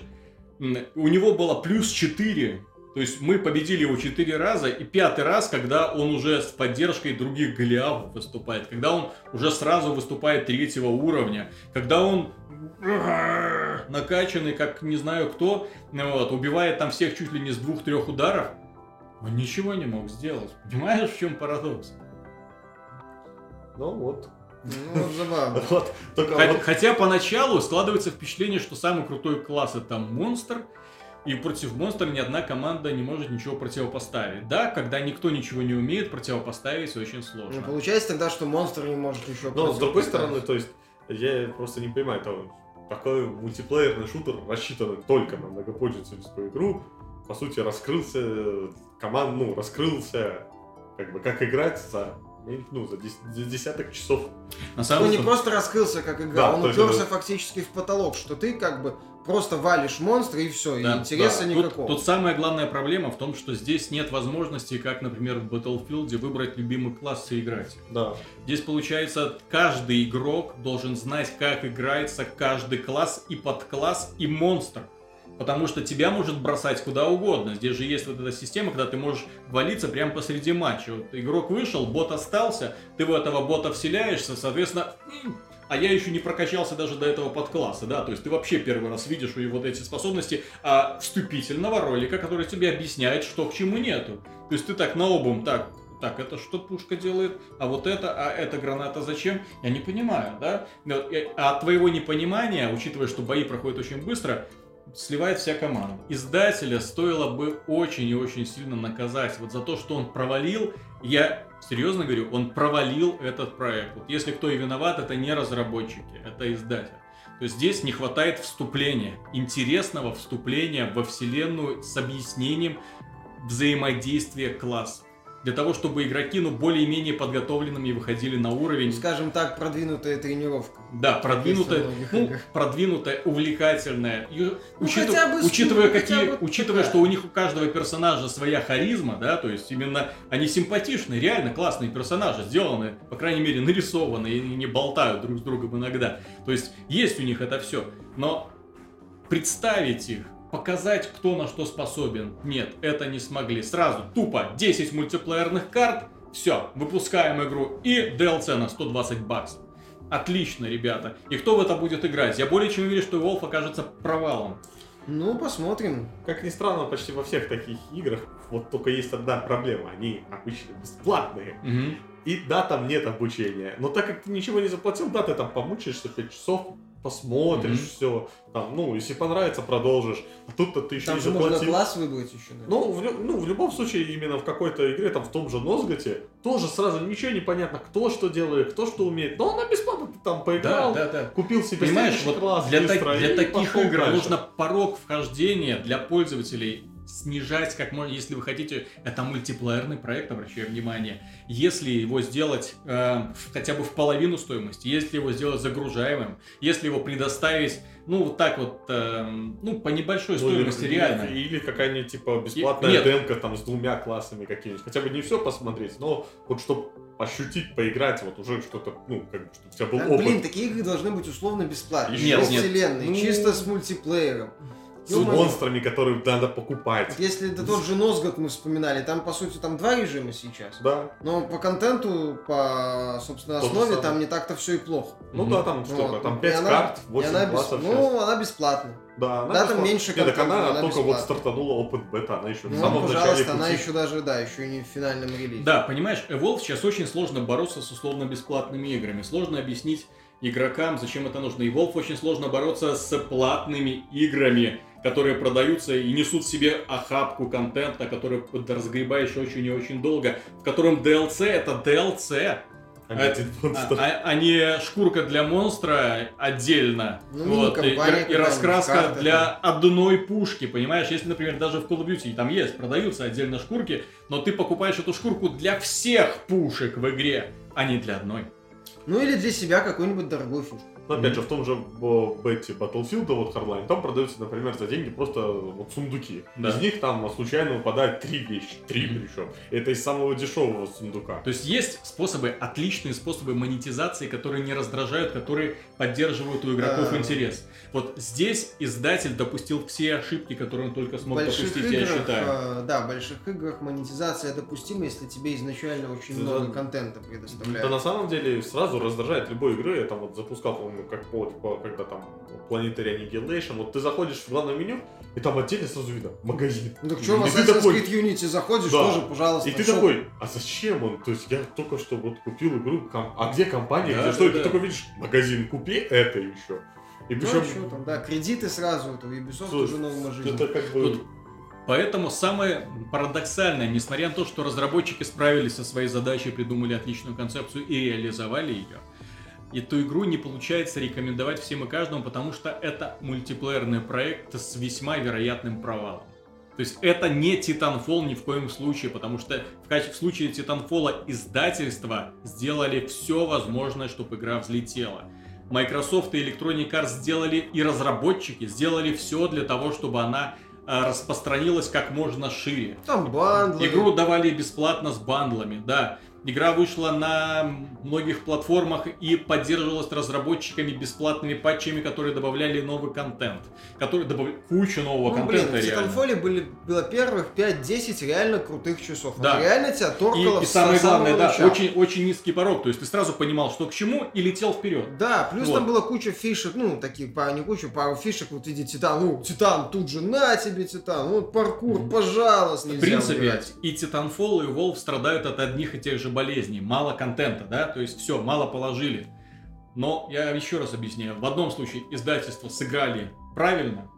у него было плюс 4 То есть мы победили его четыре раза, и пятый раз, когда он уже с поддержкой других голиафов выступает, когда он уже сразу выступает третьего уровня, когда он накачанный, как не знаю кто, вот, убивает там всех чуть ли не с двух-трех ударов, он ничего не мог сделать. Понимаешь, в чем парадокс? Ну вот. Ну, забавно. Вот, только Хот- вот- Хотя поначалу складывается впечатление, что самый крутой класс это монстр, и против монстра ни одна команда не может ничего противопоставить. Да, когда никто ничего не умеет, противопоставить очень Ну, сложно. получается тогда, что монстр не может еще Но с другой стороны, то есть, я просто не понимаю, это такой мультиплеерный шутер, рассчитанный только на многопользовательскую игру, по сути, раскрылся, команд, ну, раскрылся, как бы, как играть за, ну, за, дес- за десяток часов. На Он самом не деле, просто раскрылся как игра, Да, он уперся это- фактически в потолок, что ты как бы просто валишь монстра и все, Да, и интереса да. Тут, никакого. тут самая главная проблема в том, что здесь нет возможности, как, например, в Battlefield, выбрать любимый класс и играть. Да. Здесь, получается, каждый игрок должен знать, как играется каждый класс и подкласс, и монстр. Потому что тебя может бросать куда угодно. Здесь же есть вот эта система, когда ты можешь валиться прямо посреди матча. Вот игрок вышел, бот остался, ты в этого бота вселяешься, соответственно... А я еще не прокачался даже до этого подкласса, да, то есть ты вообще первый раз видишь у него вот эти способности а, вступительного ролика, который тебе объясняет, что к чему нету. То есть ты так на обум, так, так, это что пушка делает, а вот это, а эта граната зачем? Я не понимаю, да? Э, А от твоего непонимания, учитывая, что бои проходят очень быстро, сливает вся команда. Издателя стоило бы очень и очень сильно наказать. Вот за то, что он провалил, я серьезно говорю, он провалил этот проект. Вот если кто и виноват, это не разработчики, это издатель. То есть здесь не хватает вступления, интересного вступления во вселенную с объяснением взаимодействия классов. Для того, чтобы игроки, ну, более-менее подготовленными выходили на уровень. Скажем так, продвинутая тренировка. Да, продвинутая, ну, продвинутая, увлекательная. И Ну, учитыв- хотя бы учитывая, хотя какие, бы учитывая, такая. что у них у каждого персонажа своя харизма, да, то есть именно они симпатичные, реально классные персонажи, сделаны, по крайней мере, нарисованы и не болтают друг с другом иногда. То есть есть у них это все, но представить их, показать, кто на что способен, нет, это не смогли. Сразу тупо 10 мультиплеерных карт, все, выпускаем игру и DLC на 120 баксов. Отлично, ребята. И кто в это будет играть? Я более чем уверен, что Wolf окажется провалом. Ну, посмотрим. Как ни странно, почти во всех таких играх вот только есть одна проблема. Они обычно бесплатные. Мгм. И да, там нет обучения. Но так как ты ничего не заплатил, да, ты там помучаешься 5 часов, посмотришь Мгм. все. Там, ну, если понравится, продолжишь. А тут-то ты еще Там не же можно заплатил. класс выбрать еще. наверное. Ну в, ну, в любом случае, именно в какой-то игре, там, в том же Нозготе, тоже сразу ничего не понятно, кто что делает, кто что умеет. Но она бесплатно, ты там Да, поиграл, да, да. купил себе Понимаешь, вот класс для, так- быстро для и таких игр дальше. нужно порог вхождения для пользователей снижать как можно, если вы хотите, это мультиплеерный проект, обращаю внимание, если его сделать э, хотя бы в половину стоимости, если его сделать загружаемым, если его предоставить, ну, вот так вот, э, ну, по небольшой Ну, стоимости, или- реально. Или какая-нибудь, типа, бесплатная Нет. демка там с двумя классами какими-нибудь. Хотя бы не все посмотреть, но вот чтобы ощутить, поиграть, вот уже что-то, ну, как бы, чтобы у тебя был Да, опыт. блин, такие игры должны быть условно бесплатные. Нет, Без нет. вселенной, Ну, чисто с мультиплеером. С Ё-моё. монстрами, которые надо покупать. Вот Если это тот же Нозгот мы вспоминали, там, по сути, там два режима сейчас. Да. Но по контенту, по, собственно, основе, там не так-то все и плохо. Ну Мгм. да, там сколько? Вот. Там И 5 она- карт, и 8 она классов. Ну, она бесплатная. Да, она да, там бесплатна. меньше Не, так она, она только вот бесплатная. стартанула опыт бета, она еще в Ну, самом начале пожалуйста, пути. она еще даже, да, еще и не в финальном релизе. Да, понимаешь, Evolve сейчас очень сложно бороться с условно-бесплатными играми. Сложно объяснить игрокам, зачем это нужно. Evolve очень сложно бороться с платными играми, которые продаются и несут в себе охапку контента, который разгребаешь очень и очень долго, в котором DLC это DLC, А не а- а, а не шкурка для монстра отдельно. Ну, вот, и, и- и раскраска карта для одной пушки, понимаешь? Если, например, даже в Call of Duty там есть, продаются отдельно шкурки, но ты покупаешь эту шкурку для всех пушек в игре, а не для одной. Ну или для себя какую-нибудь дорогую фишку. Но опять же, в том же бете Battlefield, вот Hardline, там продаются, например, за деньги просто вот сундуки. Да. Из них там случайно выпадает три вещи. Три причем. Это из самого дешевого сундука. То есть есть способы, отличные способы монетизации, которые не раздражают, которые поддерживают у игроков Да. интерес. Вот здесь издатель допустил все ошибки, которые он только смог больших допустить, я играх, считаю. э, да, в больших играх монетизация допустима, если тебе изначально очень Да. много контента Да предоставляют. на самом деле сразу раздражает любой игры. Я там вот запускал, помню, как по, по- когда там Planetary Annihilation. Вот ты заходишь в главное меню, и там отдельно сразу видно магазин. Ну так что, в И Assassin's такой- Creed Unity заходишь, Да. тоже, пожалуйста. И ты шоп. такой, а зачем он? То есть я только что вот купил игру, ком- а где компания, Да, где да, что? И да. ты такой видишь, магазин, купи это еще. И Ну, причем что там, да, кредиты сразу, у Ubisoft Слушай, уже новая жизнь. это как бы... Тут Поэтому самое парадоксальное, несмотря на то, что разработчики справились со своей задачей, придумали отличную концепцию и реализовали ее, эту игру не получается рекомендовать всем и каждому, потому что это мультиплеерный проект с весьма вероятным провалом. То есть это не Titanfall ни в коем случае, потому что в, качестве, в случае Titanfall издательства сделали все возможное, чтобы игра взлетела. Microsoft и Electronic Arts сделали, и разработчики сделали все для того, чтобы она э, распространилась как можно шире. Там бандлы. Игру давали бесплатно с бандлами, да. Игра вышла на многих платформах и поддерживалась разработчиками бесплатными патчами, которые добавляли новый контент. Которые добавляли кучу нового Ну, блин, контента в реально. Titanfall были, было первых 5-10 реально крутых часов. Да. Реально тебя торкала И, и самое главное, да, очень, очень низкий порог. То есть ты сразу понимал, что к чему, и летел вперед. Да, плюс Вот. там была куча фишек, ну, пару, не куча, пару фишек, вот видите, Титан, ну, Титан, тут же, на тебе, Титан, вот паркур, Мгм. пожалуйста, В принципе, убирать. и Titanfall, и Wolf страдают от одних и тех же болезней. Мало контента, да? То есть все, мало положили. Но я еще раз объясняю. В одном случае издательство сыграли правильно.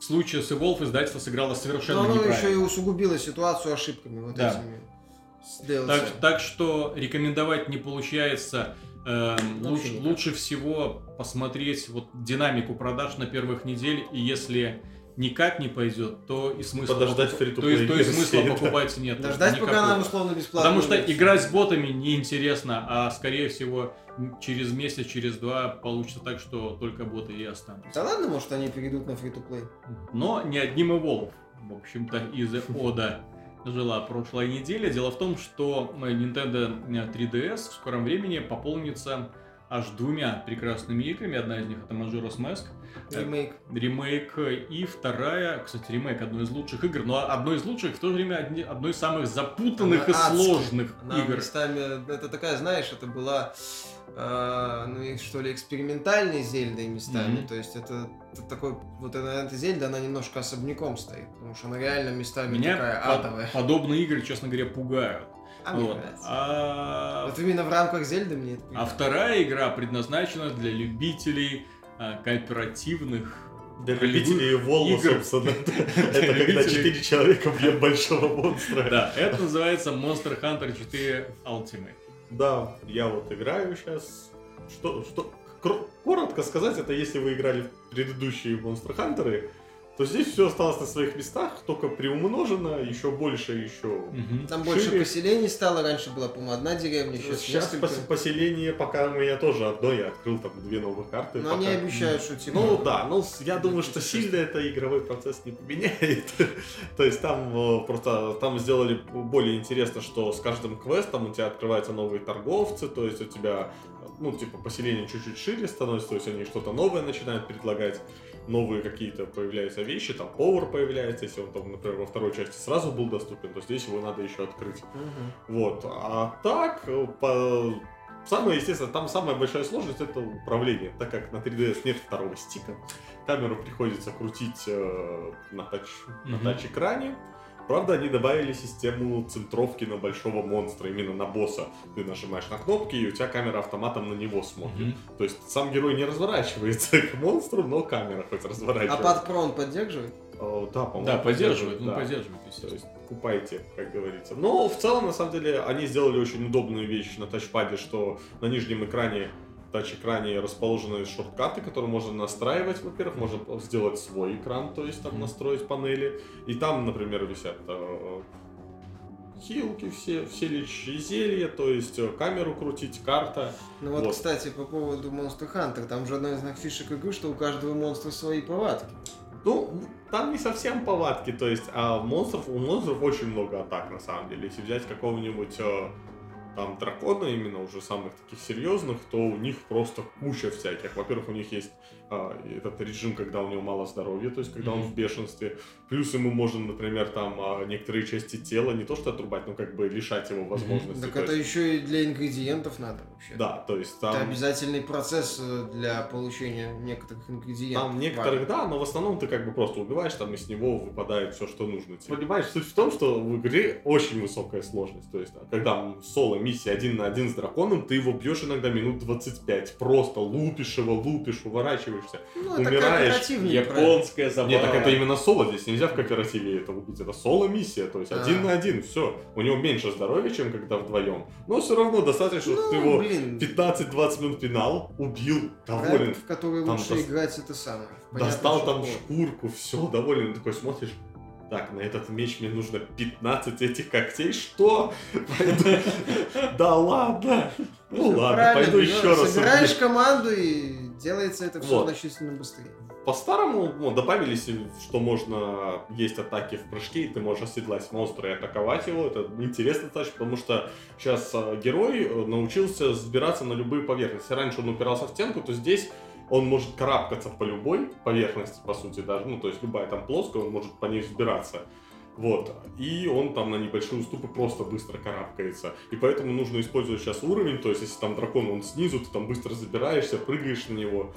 В случае с Evolve издательство сыграло совершенно Но оно неправильно. еще и усугубило ситуацию ошибками вот Да. этими. Так, так что рекомендовать не получается. Эм, Вообще лучше, всего посмотреть вот динамику продаж на первых недель, и если никак не пойдет, то и смысла Подождать покуп- то есть, то версии, смысла да. покупать нет. Дождать, пока никакого. нам условно бесплатно. Потому что играть с ботами неинтересно, а скорее всего через месяц, через два получится так, что только боты и останутся. Да ладно, может они перейдут на фри-то-плей. Но не одним Evolve, в общем-то, из Ода жила прошлой неделе. Дело в том, что э, Nintendo 3DS в скором времени пополнится аж двумя прекрасными играми. Одна из них это Majora's Mask, э, Ремейк. ремейк, и вторая, кстати, ремейк одной из лучших игр, но одной из лучших, в то же время одни- одной из самых запутанных и Она адская. сложных Она игр. местами, это такая, знаешь, это была, э, ну, и что ли, экспериментальной Зельдой местами. Мгм. То есть это, это такой, вот эта, Зельда, она немножко особняком стоит, потому что она реально местами Меня такая адовая. подобные игры, честно говоря, пугают. А мне Вот. нравится. А Вот именно в рамках Зельды мне это А вторая игра предназначена для любителей а, кооперативных Для любителей Волва, игр. собственно. Это когда любителей- четыре человека бьют большого монстра. Да, это называется Monster Hunter 4 Ultimate. Да, я вот играю сейчас. Что, что, коротко сказать, это если вы играли в предыдущие Monster Hunter, то здесь все осталось на своих местах, только приумножено, еще больше, еще Мгм. Там больше шире. поселений стало, раньше была, по-моему, одна деревня, сейчас, Сейчас несколько. пос- поселение пока у меня тоже одно, я открыл там две новых карты. Но они пока. обещают, что типа... Ну да, ну я думаю, что сильно это игровой процесс не поменяет. То есть там э, просто там сделали более интересно, что с каждым квестом у тебя открываются новые торговцы, то есть у тебя ну типа поселение чуть-чуть шире становится, то есть они что-то новое начинают предлагать, новые какие-то появляются вещи, там повар появляется, если он там, например, во второй части сразу был доступен, то здесь его надо еще открыть. Мгм. Вот. А так, по... самое, естественно, там самая большая сложность это управление, так как на 3DS нет второго стика. Камеру приходится крутить э, на, тач, на Мгм. Правда, они добавили систему центровки на большого монстра, именно на босса. Ты нажимаешь на кнопки, и у тебя камера автоматом на него смотрит. Мгм. То есть сам герой не разворачивается к монстру, но камера хоть А разворачивается. под про он поддерживает? Э, Да, по-моему, Да, поддерживает, ну да. поддерживает, То есть покупайте, как говорится. Но в целом, на самом деле, они сделали очень удобную вещь на тачпаде, что на нижнем экране тач-экране расположены шорткаты, которые можно настраивать, во-первых, можно сделать свой экран, то есть там настроить панели. И там, например, висят э, хилки все, все лечащие зелья, то есть э, камеру крутить, карта. Ну вот, Вот. кстати, по поводу Monster Hunter, там же одна из моих фишек игры, что у каждого монстра свои повадки. Ну, там не совсем повадки, то есть, а монстров, у монстров очень много атак, на самом деле. Если взять какого-нибудь э, там дракона, именно уже самых таких серьезных, то у них просто куча всяких. Во-первых, у них есть этот режим, когда у него мало здоровья, то есть когда он Мгм. в бешенстве. Плюс ему можно, например, там а, некоторые части тела не то что отрубать, но как бы лишать его возможности. Так То это есть- еще и для ингредиентов надо вообще. Да, то есть Это там... обязательный процесс э, для получения некоторых ингредиентов. Там некоторых, да, но в основном ты как бы просто убиваешь, там из него выпадает все, что нужно. тебе. Понимаешь, суть в том, что в игре очень высокая сложность. То есть, а когда соло миссия один на один с драконом, ты его бьешь иногда минут 25. Просто лупишь его, лупишь, уворачиваешься. Ну, это умираешь. Японская забава. Нет, так это именно соло, здесь нельзя в кооперативе это убить. Это соло миссия, то есть А. один на один, все. У него меньше здоровья, чем когда вдвоем. Но все равно достаточно, что ты Ну, его блин, 15-20 минут пинал, убил, доволен. проект, в который Там лучше дос- играть, это самое. Понятно, Достал что там вот. шкурку, все, доволен. Такой смотришь, так, на этот меч мне нужно 15 этих когтей, что? Да ладно. Ну ладно, пойду да, еще раз. Собираешь команду и делается это все Вот. значительно быстрее. По-старому ну, добавились, что можно есть атаки в прыжке, и ты можешь оседлать монстра и атаковать его. Это интересно достаточно, потому что сейчас а, герой э, научился сбираться на любые поверхности. Раньше он упирался в стенку, то здесь он может карабкаться по любой поверхности, по сути, даже, ну, то есть любая там плоская, он может по ней взбираться. Вот. И он там на небольшие уступы просто быстро карабкается. И поэтому нужно использовать сейчас уровень, то есть если там дракон, он снизу, ты там быстро забираешься, прыгаешь на него.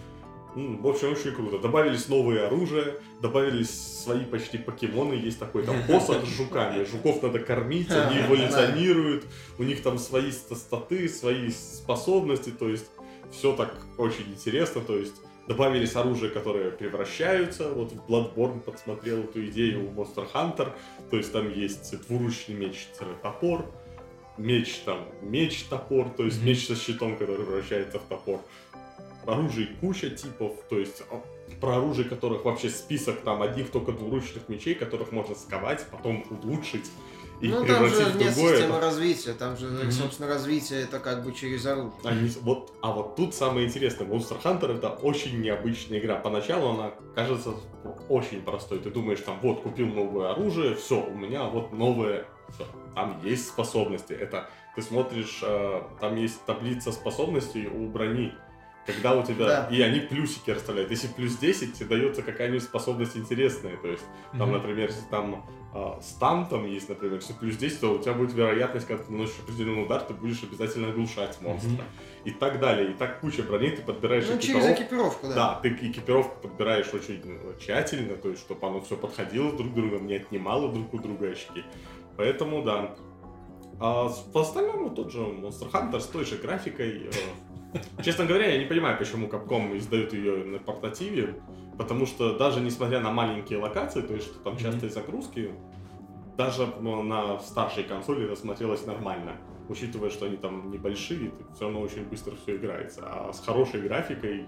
В общем, очень круто. Добавились новые оружия, добавились свои почти покемоны. Есть такой там посох с жуками. Жуков надо кормить, они эволюционируют. У них там свои ста- статы, свои способности. То есть все так очень интересно. То есть добавились оружия, которые превращаются. Вот в Bloodborne подсмотрел эту идею у Monster Hunter. То есть там есть двуручный меч-топор, меч там, меч-топор, то есть меч со щитом, который превращается в топор. Оружий куча типов, то есть а, про оружие которых вообще список там одних только двуручных мечей, которых можно сковать, потом улучшить и ну, там же нет другое. системы Это- развития, там же, Мгм. собственно, развитие это как бы через оружие. Они с- вот, а вот тут самое интересное, Monster Hunter это очень необычная игра. Поначалу она кажется очень простой. Ты думаешь, там, вот, купил новое оружие, все, у меня вот новое, всё. Там есть способности. Это ты смотришь, э, там есть таблица способностей у брони. Когда у тебя... Да. И они плюсики расставляют. Если плюс 10, тебе дается какая-нибудь способность интересная. То есть, там, Мгм. например, если там а, стан там есть, например, если плюс 10, то у тебя будет вероятность, когда ты наносишь определенный удар, ты будешь обязательно оглушать монстра. Мгм. И так далее. И так куча броней, ты подбираешь Ну, через экипировку. экипировку, да. Да, ты экипировку подбираешь очень э, тщательно, то есть, чтобы оно все подходило друг к другу, не отнимало друг у друга очки. Поэтому, да. А по остальному тот же Monster Hunter с той же графикой. Честно говоря, я не понимаю, почему Capcom издают ее на портативе, потому что даже несмотря на маленькие локации, то есть что там частые загрузки, даже ну, на старшей консоли это смотрелось нормально. Учитывая, что они там небольшие, все равно очень быстро все играется. А с хорошей графикой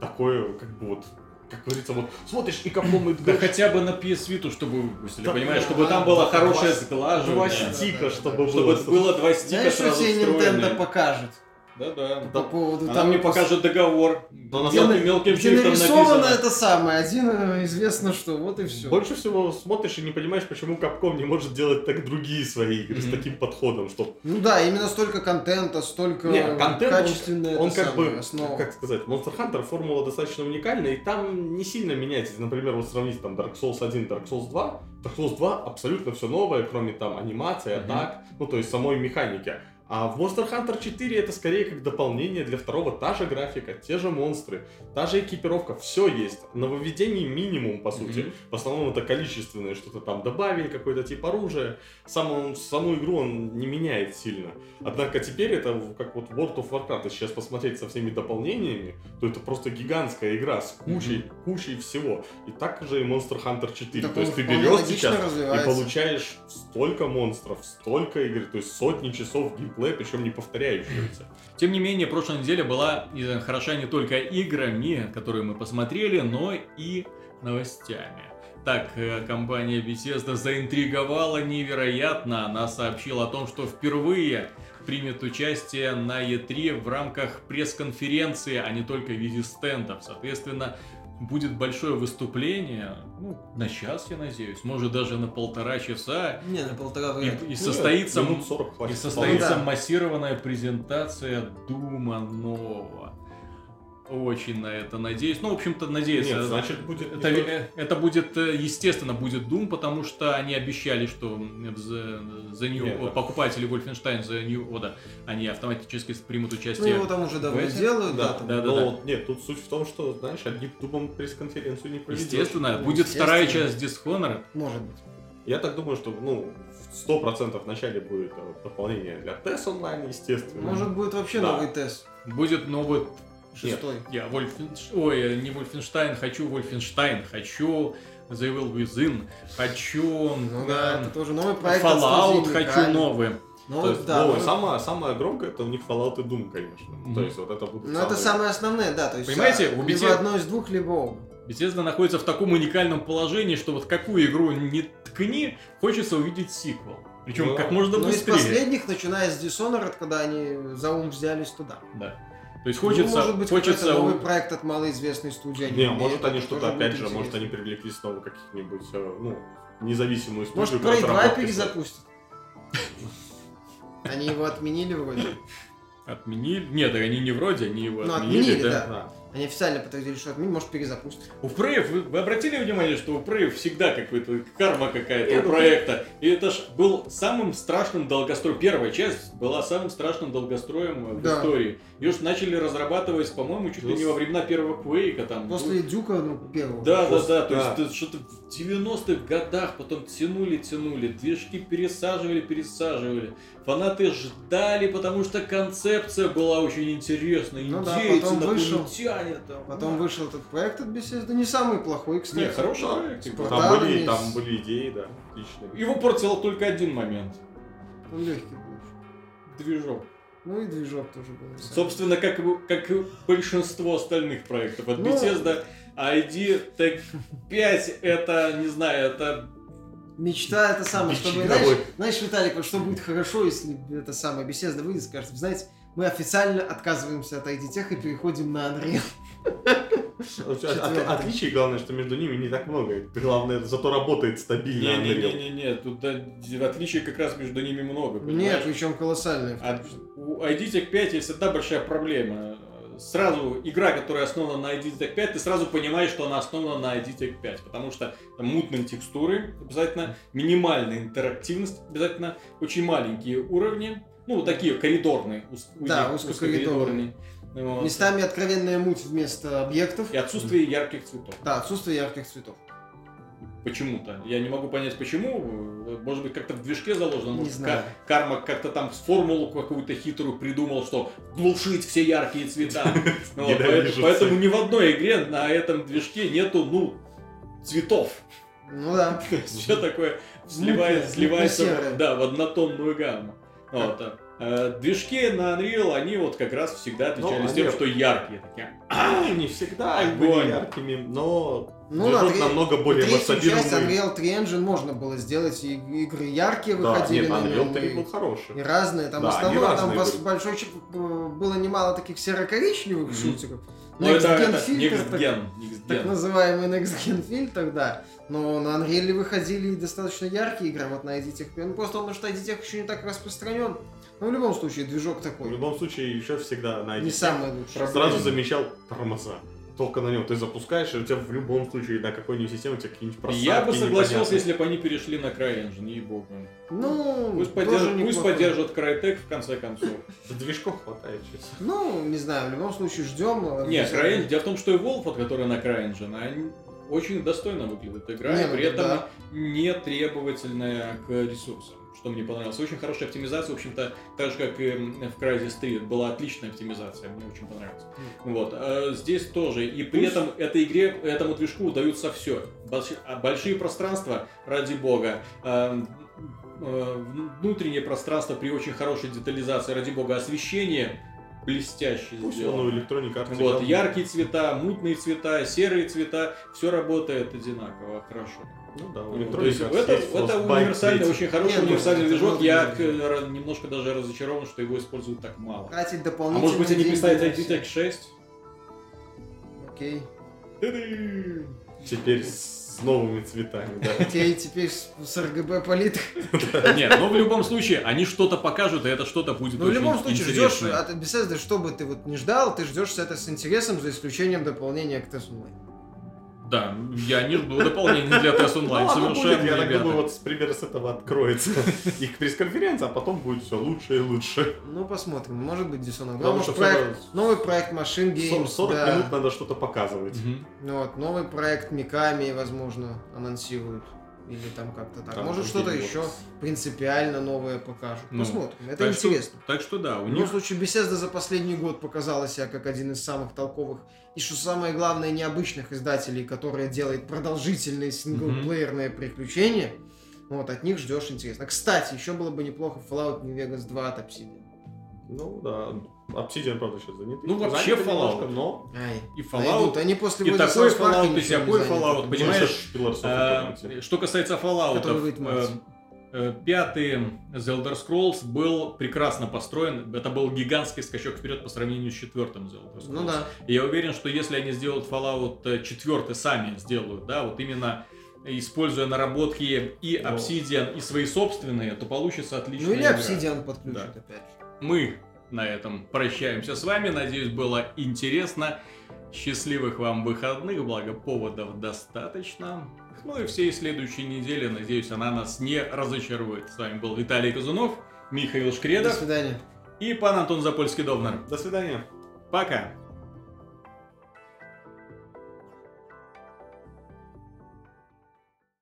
такое, как бы вот, как говорится, вот смотришь и Capcom и Да хотя бы на PS Vita, чтобы выпустили, Да, понимаешь, да, чтобы там было да, хорошее два сглаживание. стика, да, да, чтобы да. было. Чтобы было два стика Знаешь, что сразу тебе Nintendo покажет? Да-да. По поводу Она того, мне покажет договор. На Где, на- мелким где нарисовано написано. это самое, один э, известно что, вот и все. Больше всего смотришь и не понимаешь, почему Capcom не может делать так другие свои игры с Мгм. таким подходом, что Ну да, именно столько контента, столько Не, контент, он- качественная он это как самое, бы, основа. как сказать, Monster Hunter формула достаточно уникальная, и там не сильно меняется. Например, вот сравнить там Dark Souls 1, Dark Souls 2. Dark Souls 2 абсолютно все новое, кроме там анимации, атак, ну то есть самой механики. А в Monster Hunter 4 это скорее как дополнение для второго. Та же графика, те же монстры, та же экипировка, все есть. Нововведений минимум, по сути. Мгм. В основном это количественное, что-то там добавили, какой-то тип оружия. Сам он- саму игру он не меняет сильно. Однако теперь это как вот World of Warcraft, если сейчас посмотреть со всеми дополнениями, то это просто гигантская игра с кучей, кучей всего. И так же и Monster Hunter 4. Так то есть ты берешь сейчас и получаешь столько монстров, столько игр, то есть сотни часов геймплея, причем не повторяющихся. Тем не менее, прошлая неделя была хороша не только играми, которые мы посмотрели, но и новостями. так э, компания Bethesda заинтриговала невероятно. Она сообщила о том, что впервые примет участие на E3 в рамках пресс-конференции, а не только в виде стендов. Соответственно, будет большое выступление, ну, на час, я надеюсь, может даже на полтора часа, Не, на полтора и, вряд и состоится, минут 40 и состоится Да. массированная презентация Дума нового. Очень на это надеюсь. Ну, в общем-то, надеюсь. Нет, э, значит, будет это, э, это будет, э, естественно, будет Doom, потому что они обещали, что за, за New- Нет, покупатели Wolfenstein за New Order, они автоматически примут Ну, участие. его там уже давно делают, да, Да, там. да, да, но да. нет, тут суть в том, что, знаешь, одним дубом пресс-конференцию не проведешь. Естественно, Ну, будет вторая естественно. часть Dishonored. Может быть. Я так думаю, что, ну, сто процентов вначале будет э, дополнение для TES онлайн, естественно. Может будет вообще Да. новый тест. Будет новый... Шестой. Я Вольфенш... Ой, э, не Вольфенштайн, хочу Вольфенштайн, хочу The Evil Within, хочу... Ну да, это тоже новый проект. Fallout хочу Mikami. новый. То Новый, есть, да. ну, новый- самое, самое громкое это у них Fallout и Doom, конечно. Мгм. То есть вот это будут Ну, это самое основное, да. То есть, Понимаете, а, у либо BTS одно из двух, либо оба. Bethesda находится в таком уникальном положении, что вот какую игру не ткни, хочется увидеть сиквел. Причем Ну, как можно Но из быстрее. последних, начиная с Dishonored, когда они за ум взялись туда. Да. То есть Ну, хочется, может быть, хочется новый проект от малоизвестной студии. Не, может они что-то, опять же, может интересно. они привлекли снова каких-нибудь, э, ну, независимую студию. Может, Prey 2 разработке перезапустят. Они его отменили вроде. отменили. Нет, они не вроде, они его Ну, отменили, отменили, да. да. Да. Они официально подтвердили, что отменили, может, перезапустят. У Прейв, вы, вы обратили внимание, что у Прейв всегда какой-то карма какая-то у ну, проекта. И это ж был самым страшным долгостроем. Первая часть была самым страшным долгостроем в Да. истории. Ее ж начали разрабатывать, по-моему, чуть ли не во времена первого Квейка. Там, После Дюка, ну, первого. Да, да, да, то да. есть это что-то в 90-х годах потом тянули, тянули, движки пересаживали, пересаживали. Фанаты ждали, потому что концепция была очень интересная, Ну да, индейцы, потом вышел- там. Потом да. вышел этот проект от Bethesda, не самый плохой, кстати. Не, хороший Да, проект. типа, Там были, с- там были идеи, да, отличные. Его портил только один момент. Он легкий был. Движок. Ну и движок тоже был. Собственно, как, и- как и большинство остальных проектов от Ну- Bethesda, ID Tech 5 это, не знаю, это Мечта это самое, чтобы, знаешь, знаешь, Виталик, вот что будет хорошо, если это самое беседа выйдет, скажет, «Вы знаете, мы официально отказываемся от ID Tech и переходим на Unreal. От- от- Четвёртый. Отличий, главное, что между ними не так много. Главное, зато работает стабильно Unreal. Не-не-не, тут да, отличий как раз между ними много, Нет, причем колоссальные. А у ID Tech 5 есть одна большая проблема. Сразу игра, которая основана на ID Tech 5, ты сразу понимаешь, что она основана на ID Tech 5, потому что там мутные текстуры обязательно, минимальная интерактивность обязательно, очень маленькие уровни, ну, вот такие коридорные, ус- Да, узкие- узкокоридорные. Вот. Местами откровенная муть вместо объектов. И отсутствие ярких цветов. Да, отсутствие ярких цветов. Почему-то. Я не могу понять, почему. Может быть, как-то в движке заложено. Не Может, знаю. ка- Карма как-то там формулу какую-то хитрую придумал, что глушить все яркие цвета. Ненавижу поэтому- ни в одной игре на этом движке нету, ну, цветов. Ну да. Все такое сливается в однотонную гамму. Вот. Э, Движки на Unreal, они вот как раз всегда отличались Ну, тем, они- что яркие такие. Ну, не всегда они были яркими, но Ну, движок на намного более Третью часть. Unreal 3 Engine можно было сделать, и игры яркие Да, выходили нет, на Unreal нем. 3 и- был хороший. И разные, там Да, там разные бас- были. большой э, было немало таких серо-коричневых Мгм. шутеров. Ну, это, Next Gen это фильтр, Next так- Gen, Next так Gen. называемый Next Gen фильтр, да. Но на Unreal выходили и достаточно яркие игры, вот на ID Tech. Ну, просто потому что ID Tech еще не так распространен. Но в любом случае, движок В такой. любом случае, еще всегда на Не самый лучший. Проблема. сразу замечал тормоза. Только на нем ты запускаешь, и у тебя в любом случае на какой-нибудь системе у тебя какие-нибудь просадки Я бы согласился, непонятные. если бы они перешли на CryEngine, ей-богу. Ну, Пусть, поддержат, пусть поддержат Crytek в конце концов. За движков хватает сейчас. Ну, не знаю, в любом случае ждем. Нет, CryEngine, дело в том, что и Wolf, который на CryEngine, они очень достойно выглядит игра, и ну при этом не требовательная к ресурсам, что мне понравилось. Очень хорошая оптимизация, в общем-то, так же, как и в Crysis 3, была отличная оптимизация, мне очень понравилось. Вот, а здесь тоже, и при этом этой игре, этому движку удаются все. Большие пространства, ради бога, а, э, внутреннее пространство при очень хорошей детализации, ради бога, освещение блестяще Ну, сделано. Electronic Arts Вот, яркие цвета, мутные цвета, серые цвета, все работает одинаково хорошо. Ну да, Ну, То есть это, это универсальный, 3. очень хороший Не, ну, универсальный движок. Я ра- немножко даже разочарован, что его используют так мало. Тратить А дополнительные может быть они представят на ID все. Tech 6? Окей. Теперь с новыми цветами, да. Окей, теперь с, РГБ палитр. Нет, но в любом случае, они что-то покажут, и это что-то будет Ну, в любом случае, ждешь от Bethesda, что бы ты вот не ждал, ты ждешь это с интересом, за исключением дополнения к TES Online. Да, я не жду дополнений для TES Ну, Online, оно будет, совершенно, я так думаю, вот примерно с этого откроется их пресс-конференция, а потом будет все лучше и лучше. Ну, посмотрим. Может быть, Dishonored. Потому Главное, что что проект, новый проект Machine Games, 40 да. минут надо что-то показывать. Ну Вот, новый проект Миками, возможно, анонсируют. Или там как-то так. Там Может, что-то еще принципиально новое покажут. Ну, Посмотрим. Это Так что- интересно. Так что да, у В любом них случае, Bethesda за последний год показала себя как один из самых толковых и, что самое главное, необычных издателей, которые делают продолжительные синглплеерные приключения. Вот, от них ждешь интересно. Кстати, еще было бы неплохо Fallout New Vegas 2 от Obsidian. Ну да, Obsidian, правда, сейчас заняты. Ну, вообще Заняты Fallout. немножко, но... Ай, и найдут. Fallout, Они после и такой Fallout, и всякой. Fallout, понимаешь? Э, Eternity. что касается Fallout, в марте. пятый The Elder Scrolls был прекрасно построен. Это был гигантский скачок вперед по сравнению с четвертым The Elder Scrolls. Ну да. И я уверен, что если они сделают Fallout 4 сами сделают, да, вот именно используя наработки и. Obsidian, и свои собственные, то получится отличная Ну или игра. Obsidian подключат Да. опять же. Мы на этом прощаемся с вами. Надеюсь, было интересно. Счастливых вам выходных, благо поводов достаточно. Ну и всей следующей недели, надеюсь, она нас не разочарует. С вами был Виталий Казунов, Михаил До Шкредов свидания. и пан Антон Запольский-Довнер. До свидания. Пока!